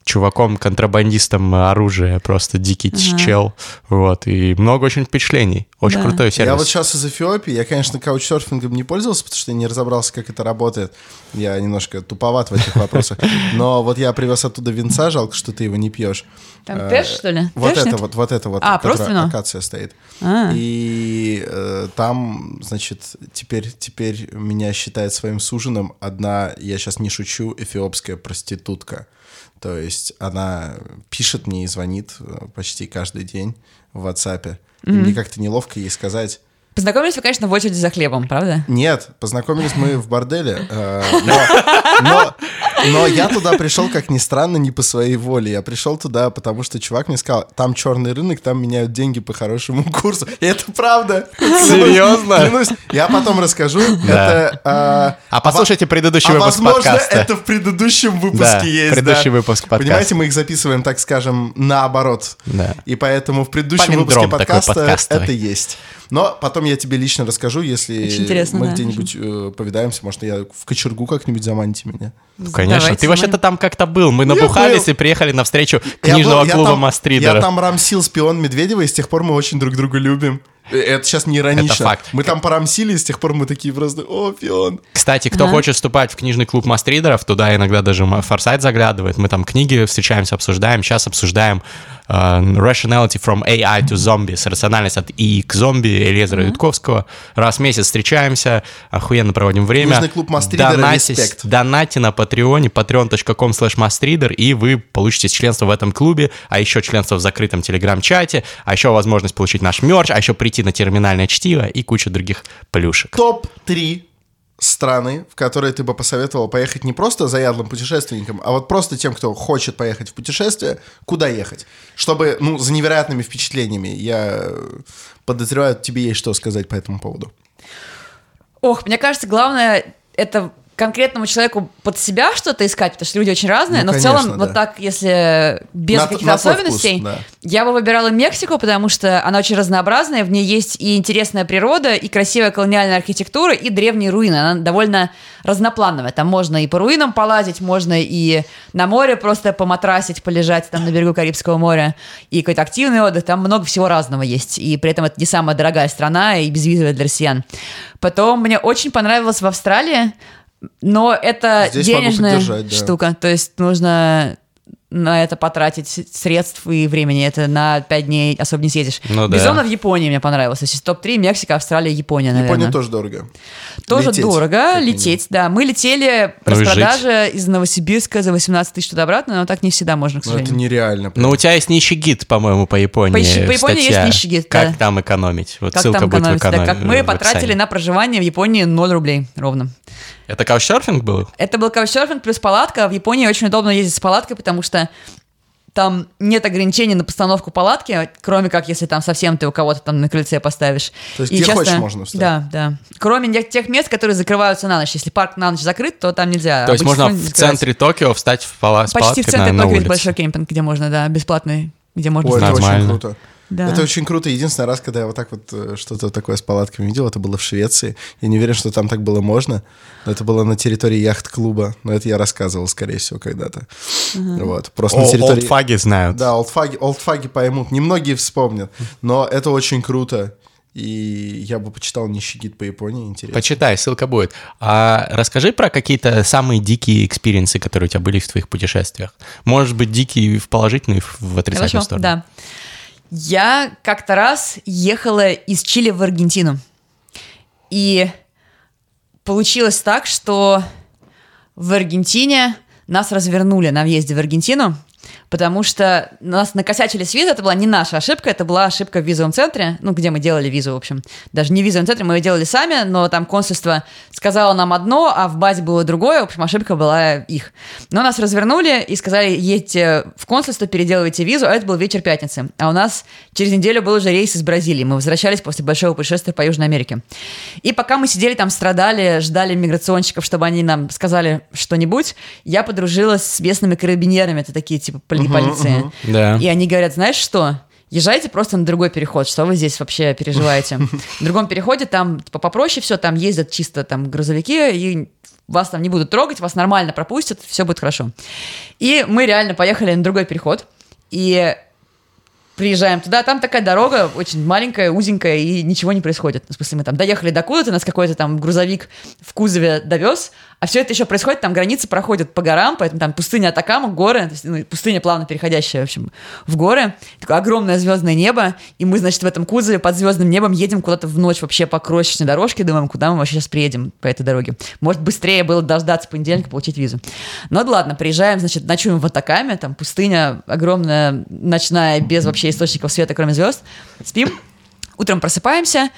э, чуваком-контрабандистом оружия, просто дикий чел. Вот, и много очень впечатлений. Очень Да. крутой сервис. Я вот сейчас из Эфиопии, я, конечно, каучсерфингом не пользовался, потому что я не разобрался, как это работает. Я немножко туповат в этих вопросах. Но вот я привез оттуда винца, жалко, что ты его не пьешь. Там пэш, что ли? Вот это вот, вот это вот, А, которая просто вино? акация стоит. А. И э, там, значит, теперь, теперь меня считает своим суженым одна, я сейчас не шучу, эфиопская проститутка. То есть она пишет мне и звонит э, почти каждый день в WhatsApp. И мне как-то неловко ей сказать, Познакомились вы, конечно, в очереди за хлебом, правда? нет, познакомились мы в борделе, э, но, но я туда пришел, как ни странно, не по своей воле. Я пришел туда, потому что чувак мне сказал, там черный рынок, там меняют деньги по хорошему курсу. И это правда. Серьезно? Клянусь. Я потом расскажу. Да. Это... а, А послушайте предыдущий а выпуск возможно, подкаста. это в предыдущем выпуске Да, есть. предыдущий да. выпуск подкаста. Понимаете, мы их записываем, так скажем, наоборот. Да. И поэтому в предыдущем выпуске подкаста это есть. Но потом я тебе лично расскажу, если мы да. где-нибудь э, повидаемся. Может, я в кочергу как-нибудь заманите меня. Ну, Конечно, Давайте ты вообще-то там как-то был. Мы набухались был. и приехали на встречу Я книжного был- я клуба там- Мастридера. Я там рамсил шпион Медведева, и с тех пор мы очень друг друга любим. Это сейчас не иронично. Это факт. Мы там порамсили, и с тех пор мы такие просто, о, пион. Кстати, кто Ага. хочет вступать в книжный клуб мастридеров, туда иногда даже Форсайт заглядывает. Мы там книги встречаемся, обсуждаем. Сейчас обсуждаем э, Rationality from AI to Zombies. Рациональность от И к зомби Элизера Ютковского. Раз в месяц встречаемся, охуенно проводим время. Книжный клуб Мастридера, Донатись- респект. Донайте на Патреоне, patreon.com slash mastrider, и вы получите членство в этом клубе, а еще членство в закрытом телеграм-чате, а еще возможность получить наш мерч, а еще прийти на терминальное чтиво и кучу других плюшек. Топ-3 страны, в которые ты бы посоветовал поехать не просто заядлым путешественникам, а вот просто тем, кто хочет поехать в путешествие, куда ехать? Чтобы, ну, за невероятными впечатлениями. Я подозреваю, тебе есть что сказать по этому поводу. Ох, мне кажется, главное это конкретному человеку под себя что-то искать, потому что люди очень разные, Ну, но в конечно, целом да. вот так, если без На- каких-то на особенностей, вкус, да. я бы выбирала Мексику, потому что она очень разнообразная, в ней есть и интересная природа, и красивая колониальная архитектура, и древние руины. Она довольно разноплановая. Там можно и по руинам полазить, можно и на море просто поматрасить, полежать там на берегу Карибского моря, и какой-то активный отдых. Там много всего разного есть. И при этом это не самая дорогая страна и безвизовая для россиян. Потом мне очень понравилось в Австралии, но это Здесь денежная да. штука. То есть нужно на это потратить средств и времени. Это на 5 дней особо не съедешь. Ну да. Безумно в Японии мне понравилось. То есть топ-3 Мексика, Австралия, Япония, наверное. Япония тоже дорого. Тоже Лететь, дорого лететь, да. Мы летели Ну распродажа из Новосибирска за 18 тысяч туда-обратно, но так не всегда можно, к Ну, это сожалению. нереально. Ну, у тебя есть нищий гид, по-моему, по Японии. По по в Японии есть нищий гид, Как да. там экономить? Вот Как ссылка там будет в, экономить, да, эконом- как мы в потратили на проживание в Японии 0 рублей ровно. Это каучсерфинг был? Это был каучсерфинг плюс палатка. В Японии очень удобно ездить с палаткой, потому что там нет ограничений на постановку палатки, кроме как если там совсем ты у кого-то там на крыльце поставишь. То есть где хочешь можно встать? Да, да. Кроме тех мест, которые закрываются на ночь. Если парк на ночь закрыт, то там нельзя. То есть Обычно можно в центре Токио встать в пала- с Почти в центре на, на Токио есть улице. большой кемпинг, где можно, да, бесплатный, где можно Ой, это очень круто. Да. Это очень круто. Единственный раз, когда я вот так вот э, что-то такое с палатками видел, это было в Швеции. Я не уверен, что там так было можно. Но это было на территории яхт-клуба. Но это я рассказывал, скорее всего, когда-то. Вот. Просто на О, территории... олдфаги знают. Да, олдфаги, олдфаги поймут. Немногие вспомнят. Но это очень круто. И я бы почитал нищий гид по Японии. Интересно. Почитай, ссылка будет. А расскажи про какие-то самые дикие experience ы, которые у тебя были в твоих путешествиях. Может быть, дикие в положительную, и в отрицательную Хорошо, сторону. да. Я как-то раз ехала из Чили в Аргентину. И получилось так, что в Аргентине нас развернули на въезде в Аргентину, потому что нас накосячили с визой. Это была не наша ошибка, это была ошибка в визовом центре, ну, где мы делали визу, в общем. Даже не в визовом центре, мы ее делали сами, но там консульство сказало нам одно, а в базе было другое. В общем, ошибка была их. Но нас развернули и сказали, едьте в консульство, переделывайте визу, а это был вечер пятницы. А у нас через неделю был уже рейс из Бразилии. Мы возвращались после большого путешествия по Южной Америке. И пока мы сидели там, страдали, ждали миграционщиков, чтобы они нам сказали что-нибудь, я подружилась с местными карабинерами, это такие типа поли- полиции. Да. И они говорят, знаешь что? Езжайте просто на другой переход, что вы здесь вообще переживаете. В другом переходе там типа, попроще все, там ездят чисто там грузовики, и вас там не будут трогать, вас нормально пропустят, все будет хорошо. И мы реально поехали на другой переход, и приезжаем туда, там такая дорога очень маленькая, узенькая, и ничего не происходит. В смысле, мы там доехали до куда-то, нас какой-то там грузовик в кузове довез, а все это еще происходит, там границы проходят по горам, поэтому там пустыня Атакама, горы, то есть, ну, пустыня плавно переходящая, в общем, в горы, такое огромное звездное небо, и мы, значит, в этом кузове под звездным небом едем куда-то в ночь вообще по крошечной дорожке, думаем, куда мы вообще сейчас приедем по этой дороге. Может, быстрее было дождаться понедельника, получить визу. Ну, да ладно, приезжаем, значит, ночуем в Атакаме, там пустыня огромная, ночная, без вообще источников света, кроме звезд. Спим, утром просыпаемся,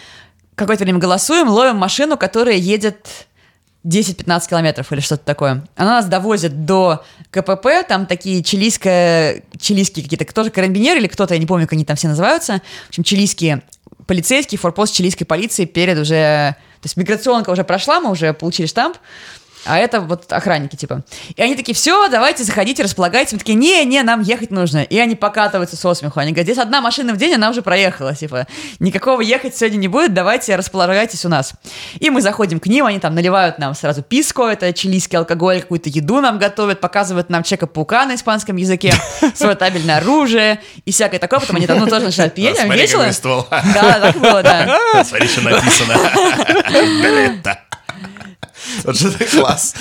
какое-то время голосуем, ловим машину, которая едет 10-15 километров или что-то такое. Она нас довозит до КПП, там такие чилийские, чилийские какие-то, тоже карабинеры или кто-то, я не помню, как они там все называются. В общем, чилийские полицейские, форпост чилийской полиции перед уже... То есть миграционка уже прошла, мы уже получили штамп, а это вот охранники, типа. И они такие, все, давайте заходите, располагайте. Мы такие, не, не, нам ехать нужно. И они покатываются со смеху. Они говорят, здесь одна машина в день, она уже проехала, типа. Никакого ехать сегодня не будет, давайте располагайтесь у нас. И мы заходим к ним, они там наливают нам сразу писко, это чилийский алкоголь, какую-то еду нам готовят, показывают нам Чека-паука на испанском языке, свое табельное оружие и всякое такое. Потом они там, ну, тоже начинают Смотри, весело. Да, так было, да. Смотри, что написано. Вот же это класс.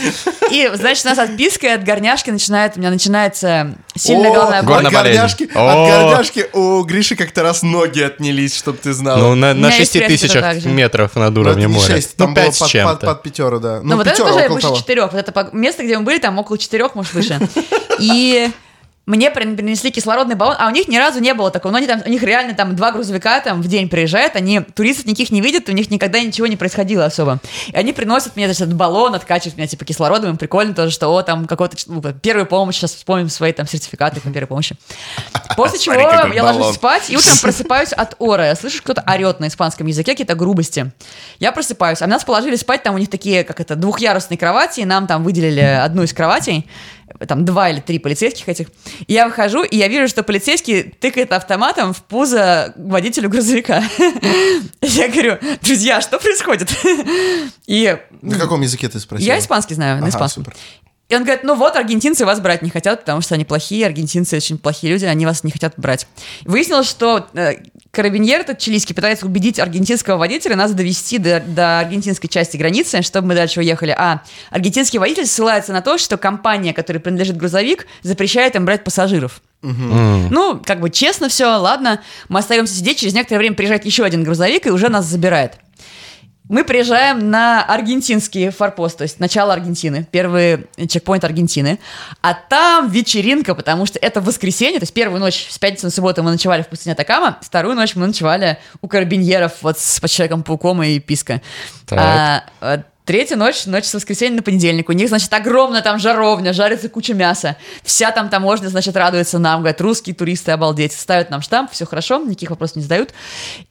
И, значит, у нас от писка и от горняшки начинает, у меня начинается сильная головная боль. От горняшки, от горняшки у Гриши как-то раз ноги отнялись, чтоб ты знал. Ну, на, на меня есть 6 пресс, это тысячах метров над Ну, уровнем не моря. 6, там ну, было 5 с под, под, под пятеру, да. Ну, вот это тоже около выше четырех. Вот это место, где мы были, там около четырех, может, выше. И мне прин- принесли кислородный баллон, а у них ни разу не было такого. Но они там, у них реально там два грузовика там в день приезжают, они туристов никаких не видят, у них никогда ничего не происходило особо. И они приносят мне значит, этот баллон, откачивают меня типа кислородом, им прикольно тоже, что о, там какой-то ну, первую помощь, сейчас вспомним свои там сертификаты по первой помощи. После чего я ложусь спать и утром просыпаюсь от ора. Слышу, кто-то орет на испанском языке, какие-то грубости. Я просыпаюсь, а нас положили спать, там у них такие, как это, двухъярусные кровати, и нам там выделили одну из кроватей, там два или три полицейских этих. И я выхожу, и я вижу, что полицейский тыкает автоматом в пузо водителю грузовика. Я говорю, друзья, что происходит? И На каком языке ты спросил? я испанский знаю, на испанском. И он говорит, ну вот, аргентинцы вас брать не хотят, потому что они плохие, аргентинцы очень плохие люди, они вас не хотят брать. Выяснилось, что э, карабиньер этот чилийский пытается убедить аргентинского водителя нас довести до, до аргентинской части границы, чтобы мы дальше уехали. А аргентинский водитель ссылается на то, что компания, которой принадлежит грузовик, запрещает им брать пассажиров. Ну, как бы честно все, ладно. Мы остаемся сидеть, через некоторое время приезжает еще один грузовик и уже нас забирает. Мы приезжаем на аргентинский форпост, то есть начало Аргентины, первый чекпоинт Аргентины. А там вечеринка, потому что это воскресенье, то есть первую ночь с пятницы на субботу мы ночевали в пустыне Атакама, вторую ночь мы ночевали у карабиньеров вот с Человеком-пауком и Писка. Так. А, а, Третья ночь, ночь с воскресенья на понедельник. У них, значит, огромная там жаровня, жарится куча мяса. Вся там таможня, значит, радуется нам. Говорят, русские туристы, обалдеть. Ставят нам штамп, все хорошо, никаких вопросов не задают.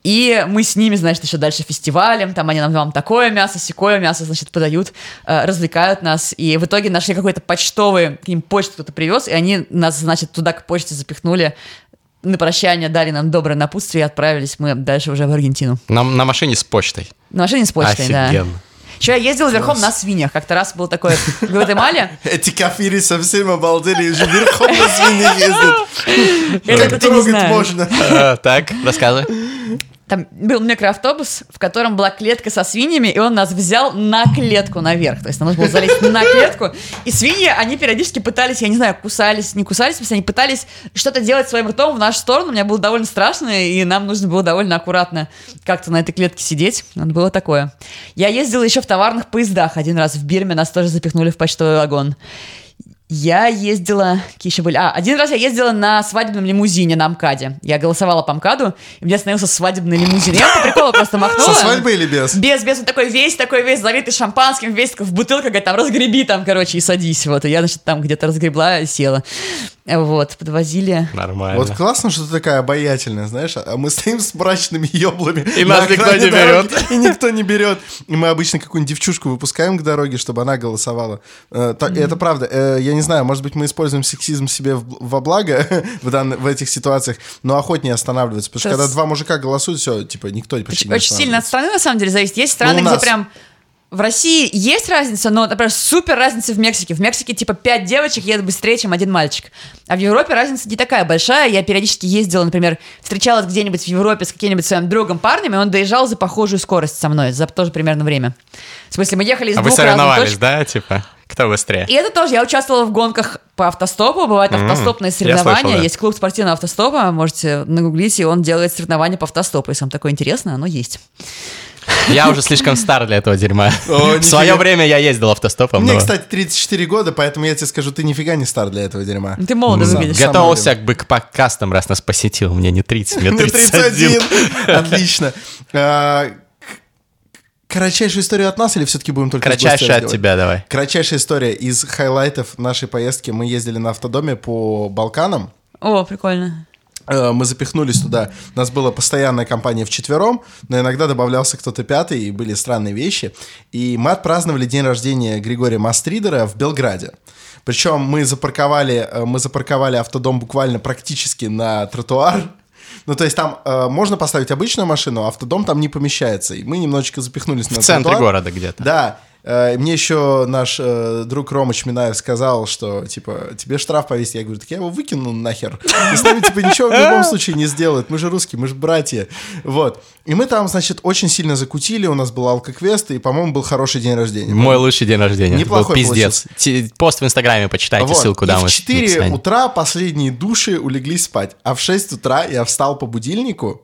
И мы с ними, значит, еще дальше фестивалем. Там они нам, нам такое мясо, секое мясо, значит, подают, э, развлекают нас. И в итоге нашли какой-то почтовый, к ним почту кто-то привез, и они нас, значит, туда к почте запихнули. На прощание дали нам доброе напутствие и отправились мы дальше уже в Аргентину. На, на машине с почтой. На машине с почтой, да. Еще я ездила верхом на свиньях. Как-то раз был такой в Гватемале. Эти кафири совсем обалдели, уже верхом на свиньи ездят. Это Как трогать можно. А, Так, рассказывай. Там был микроавтобус, в котором была клетка со свиньями, и он нас взял на клетку наверх. То есть нам нужно было залезть на клетку. И свиньи, они периодически пытались, я не знаю, кусались, не кусались, смысле, они пытались что-то делать своим ртом в нашу сторону. Мне было довольно страшно, и нам нужно было довольно аккуратно как-то на этой клетке сидеть. Надо было такое. Я ездила еще в товарных поездах. Один раз в Бирме нас тоже запихнули в почтовый вагон. Я ездила... Какие еще были? А, один раз я ездила на свадебном лимузине на МКАДе. Я голосовала по МКАДу, и у меня остановился свадебный лимузин. Я по приколу просто махнула. Со свадьбы или без? Без, без, он такой весь, такой весь залитый шампанским, весь в бутылках, говорит, там, разгреби там, короче, и садись, вот. И я, значит, там где-то разгребла села. Вот, подвозили. Нормально. Вот классно, что ты такая обаятельная, знаешь, а мы стоим с мрачными еблами. И на нас никто не дороги, берет. И никто не берет. И мы обычно какую-нибудь девчушку выпускаем к дороге, чтобы она голосовала. Э, так- и Это правда. Э, Я не знаю, может быть, мы используем сексизм себе в во благо в, данных- в этих ситуациях, но охотнее останавливаться. Потому что когда два мужика голосуют, все, типа, никто почти Очень, не очень сильно от страны, на самом деле, зависит. Есть страны, Ну, где прям... В России есть разница, но, например, супер разница в Мексике. В Мексике, типа, пять девочек едут быстрее, чем один мальчик. А в Европе разница не такая большая. Я периодически ездила, например, встречалась где-нибудь в Европе с каким-нибудь своим другом парнем, и он доезжал за похожую скорость со мной, за тоже примерно время. В смысле, мы ехали из А вы двух разных соревновались, точек. да, типа? Кто быстрее? И это тоже, я участвовала в гонках по автостопу, бывают М, автостопные соревнования, слышал, да. есть клуб спортивного автостопа, можете нагуглить, и он делает соревнования по автостопу, если вам такое интересно, оно есть. Я уже слишком стар для этого дерьма. О, В свое время я ездил автостопом, Мне, но кстати, 34 года, поэтому я тебе скажу, ты нифига не стар для этого дерьма. Ты молодо Сам- выглядишь. готовился бы к подкастам, раз нас посетил. Мне не 30, мне Мне 31. 31. Отлично. А, кратчайшую историю от нас или все-таки будем только Кратчайшая от тебя давай. Кратчайшая история из хайлайтов нашей поездки. Мы ездили на автодоме по Балканам. О, прикольно. Э, Мы запихнулись туда. У нас была постоянная компания вчетвером, но иногда добавлялся кто-то пятый, и были странные вещи. И мы отпраздновали день рождения Григория Мастридера в Белграде. Причем мы запарковали, э, мы запарковали автодом буквально практически на тротуар. Ну, то есть там э, можно поставить обычную машину, а автодом там не помещается. И мы немножечко запихнулись на В центре тротуар. города где-то. Да. Э, Мне еще наш э, друг Рома Чминаев сказал, что, типа, тебе штраф повесить. Я говорю, так я его выкину нахер. И с нами, типа, ничего в любом случае не сделают. Мы же русские, мы же братья. Вот. И мы там, значит, очень сильно закутили. У нас был алкоквест, и, по-моему, был хороший день рождения. Мой лучший день рождения. Неплохой пиздец. Пост в Инстаграме почитайте, Вот. ссылку и дам. в если 4 описании. утра последние души улеглись спать. А в 6 утра я встал по будильнику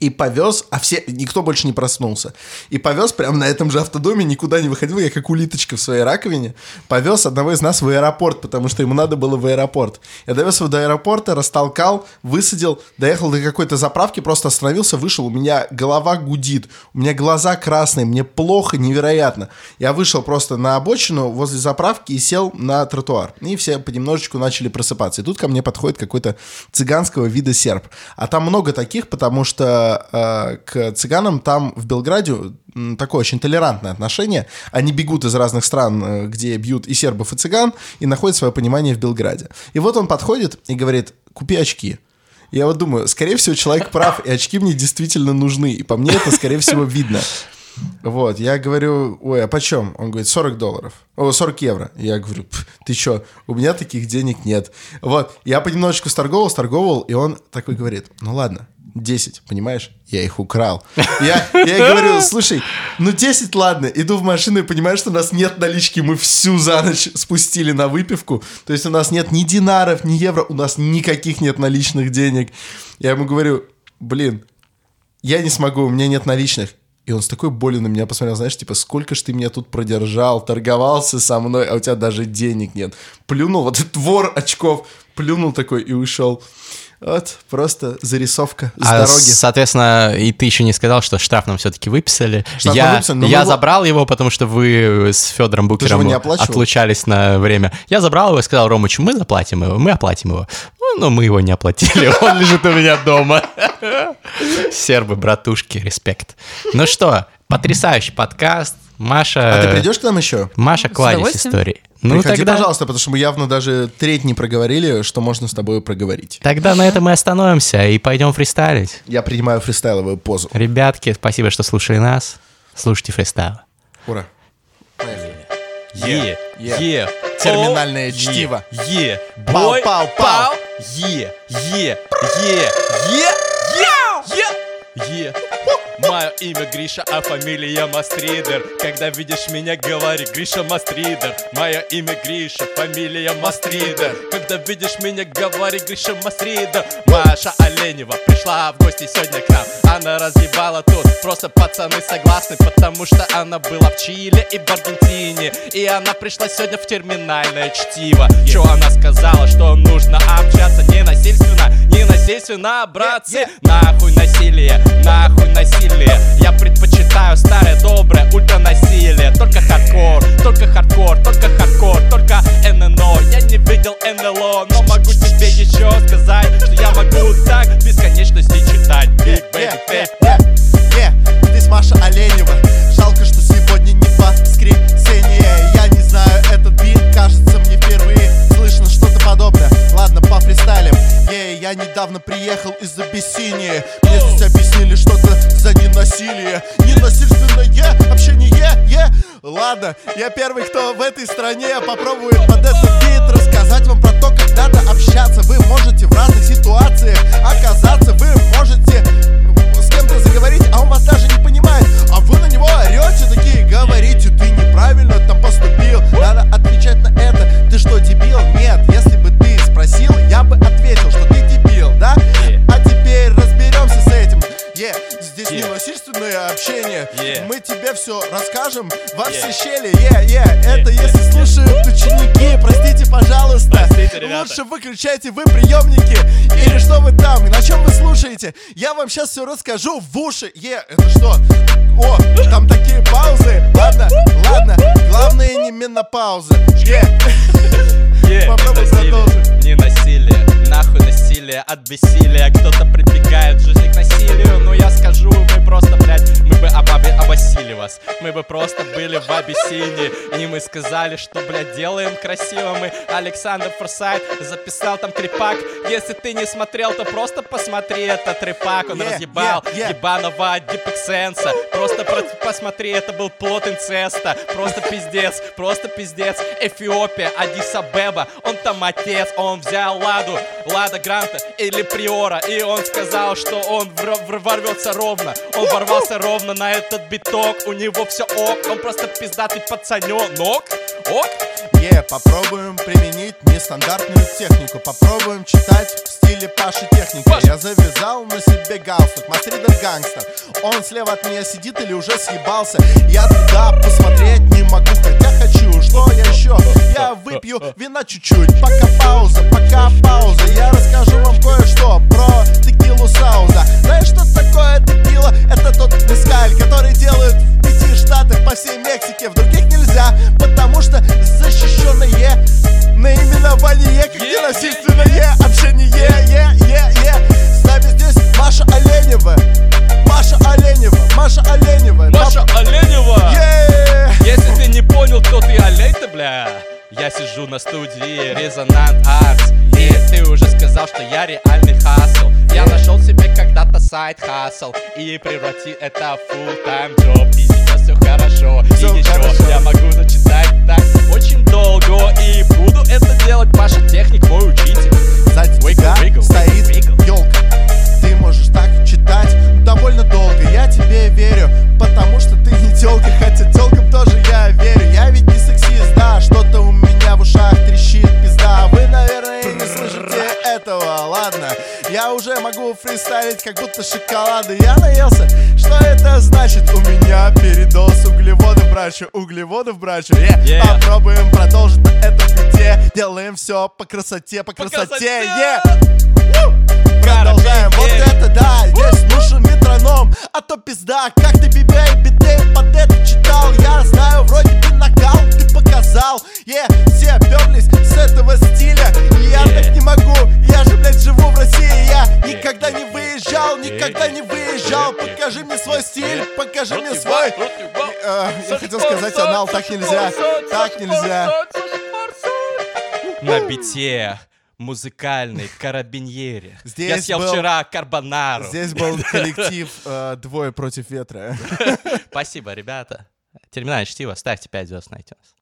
и повез, а все, никто больше не проснулся. И повез прямо на этом же автодоме, никуда не выходил, я как улиточка в своей раковине, повез одного из нас в аэропорт, потому что ему надо было в аэропорт. Я довез его до аэропорта, растолкал, высадил, доехал до какой-то заправки, просто остановился, вышел, у меня голова гудит, у меня глаза красные, мне плохо, невероятно. Я вышел просто на обочину возле заправки и сел на тротуар. И все понемножечку начали просыпаться. И тут ко мне подходит какой-то цыганского вида серб. А там много таких, потому что э, к цыганам там в Белграде такое очень толерантное отношение. Они бегут из разных стран, э, где бьют и сербов, и цыган, и находят свое понимание в Белграде. И вот он подходит и говорит, купи очки. Я вот думаю, скорее всего, человек прав, и очки мне действительно нужны. И по мне это, скорее всего, видно. Вот, я говорю, ой, а почем? Он говорит, 40 долларов. О, 40 евро. Я говорю, «Пф, ты чё, у меня таких денег нет. Вот, я понемножечку сторговал, сторговал, и он такой говорит, ну ладно, 10, понимаешь? Я их украл. Я, я говорю, слушай, ну 10, ладно. Иду в машину и понимаю, что у нас нет налички. Мы всю за ночь спустили на выпивку. То есть у нас нет ни динаров, ни евро. У нас никаких нет наличных денег. Я ему говорю, блин, я не смогу, у меня нет наличных. И он с такой болью на меня посмотрел, знаешь, типа, сколько ж ты меня тут продержал, торговался со мной, а у тебя даже денег нет. Плюнул, вот этот вор очков, плюнул такой и ушел. Вот, просто зарисовка с А, дороги. соответственно, и ты еще не сказал, что штраф нам все-таки выписали. Штраф я выписали, я его- забрал его, потому что вы с Федором Букером отлучались на время. Я забрал его и сказал Ромычу, мы заплатим его, мы оплатим его. Ну, но мы его не оплатили, он лежит у меня дома. Сербы, братушки, респект. Ну что, потрясающий подкаст. Маша... А ты придешь к нам еще? Маша кладезь истории. Ну, Приходи, тогда... пожалуйста, потому что мы явно даже треть не проговорили, что можно с тобой проговорить. Тогда на этом мы остановимся и пойдем фристайлить. Я принимаю фристайловую позу. Ребятки, спасибо, что слушали нас. Слушайте фристайл. Ура. Е, Е. Терминальное чтиво. Е, Пау, бой, пау, пау. Е, Е, Е, Е, Е, Е. Мое имя Гриша, а фамилия Мастридер. Когда видишь меня, говори Гриша Мастридер. Мое имя Гриша, фамилия Мастридер. Когда видишь меня, говори Гриша Мастридер. Маша Оленева пришла в гости сегодня к нам. Она разъебала тут, просто пацаны согласны, потому что она была в Чили и в Аргентине. И она пришла сегодня в терминальное чтиво. Чё она сказала, что нужно общаться не насильственно, не насильственно, братцы. Нахуй насилие, нахуй насилие. Я предпочитаю старое доброе ультранасилие. Только хардкор, только хардкор, только хардкор, только ННО. Я не видел НЛО, но могу тебе еще сказать, что я могу так бесконечности читать. Big Baby Tape. Yeah, здесь Маша Оленева Жалко, что сегодня не воскресенье Я не знаю, этот бит кажется Что-то подобное Ладно, по фристайлям. Yeah, я недавно приехал из Абиссинии. Мне здесь объяснили что-то за ненасилие. Ненасильственное общение, е. Ладно, я первый, кто в этой стране попробует под этот бит Рассказать вам про то, как надо общаться. Вы можете в разных ситуациях оказаться. Вы можете с кем-то заговорить, а он вас даже не понимает. А вы на него орете, такие говорите Ты неправильно во все щели Е, е, это если слушают ученики. Простите, пожалуйста. Лучше выключайте вы приемники. Или что вы там, и на чем вы слушаете? Я вам сейчас все расскажу в уши. Е, это что? О, там такие паузы. Ладно, ладно, главное не менопауза Е, Е, Попробуй насилие, продолжить. Не насилие, нахуй насилие от бессилия. Кто-то прибегает в жизни к насилию Но я скажу, мы просто, блядь, мы бы об- об- обосили вас. Мы бы просто были в Абиссинии И мы сказали, что, блядь, делаем красиво. Мы Александр Форсайт записал там трепак. Если ты не смотрел, то просто посмотри этот трепак. Он Е, разъебал е, е. ебаного дипексенса Просто про- посмотри, это был плод инцеста. Просто пиздец, просто пиздец. Эфиопия, Адис-Абеба Он там отец, он взял Ладу Лада Гранта или Приора И он сказал, что он вр- ворвется ровно. Он ворвался ровно на этот биток У него все ок, он просто пиздатый пацаненок Ок? Е, попробуем применить нестандартную технику Попробуем читать стиле Паши техники. Паша. Я завязал на себе галстук Мастридер гангстер Он слева от меня сидит или уже съебался. Я туда посмотреть не могу, хотя хочу. Что я еще? Я выпью вина чуть-чуть. Пока пауза, пока пауза. Я расскажу вам кое-что про текилу Сауза. Знаешь, что такое текила? Это тот мескаль, который делают в пяти штатах по всей Мексике. В других нельзя, потому сайт хасл И преврати это в full-time job. И сейчас все хорошо Всё И еще хорошо. я могу зачитать так очень долго И буду это делать, Паша Техник, мой учитель. Wiggle, тебя wiggle, стоит wiggle. елка Ты можешь так читать довольно долго. Я тебе верю, потому что ты не телка Хотя могу фристайлить Как будто шоколада Я наелся, что это значит? У меня передоз углеводов, брачу Углеводов, брачу Е, Yeah. Попробуем продолжить на этом пути Делаем все по красоте, по красоте, красоте! Е. Продолжаем, вот это да, здесь нужен метроном. А то пизда, как ты бибей, битей под это читал. Я знаю, вроде бы накал ты показал. Е, все перлись с этого стиля. И я Е. так не могу, я же, блядь, живу в России. Я никогда не выезжал, никогда не выезжал. Покажи мне свой стиль, покажи мне свой. Э, Я хотел сказать анал, так нельзя, так нельзя На бите музыкальной карабиньере. Я Здесь съел был- вчера карбонару. Здесь был коллектив э, «Двое против ветра» Спасибо, ребята. Терминальное чтиво, ставьте 5 звезд на iTunes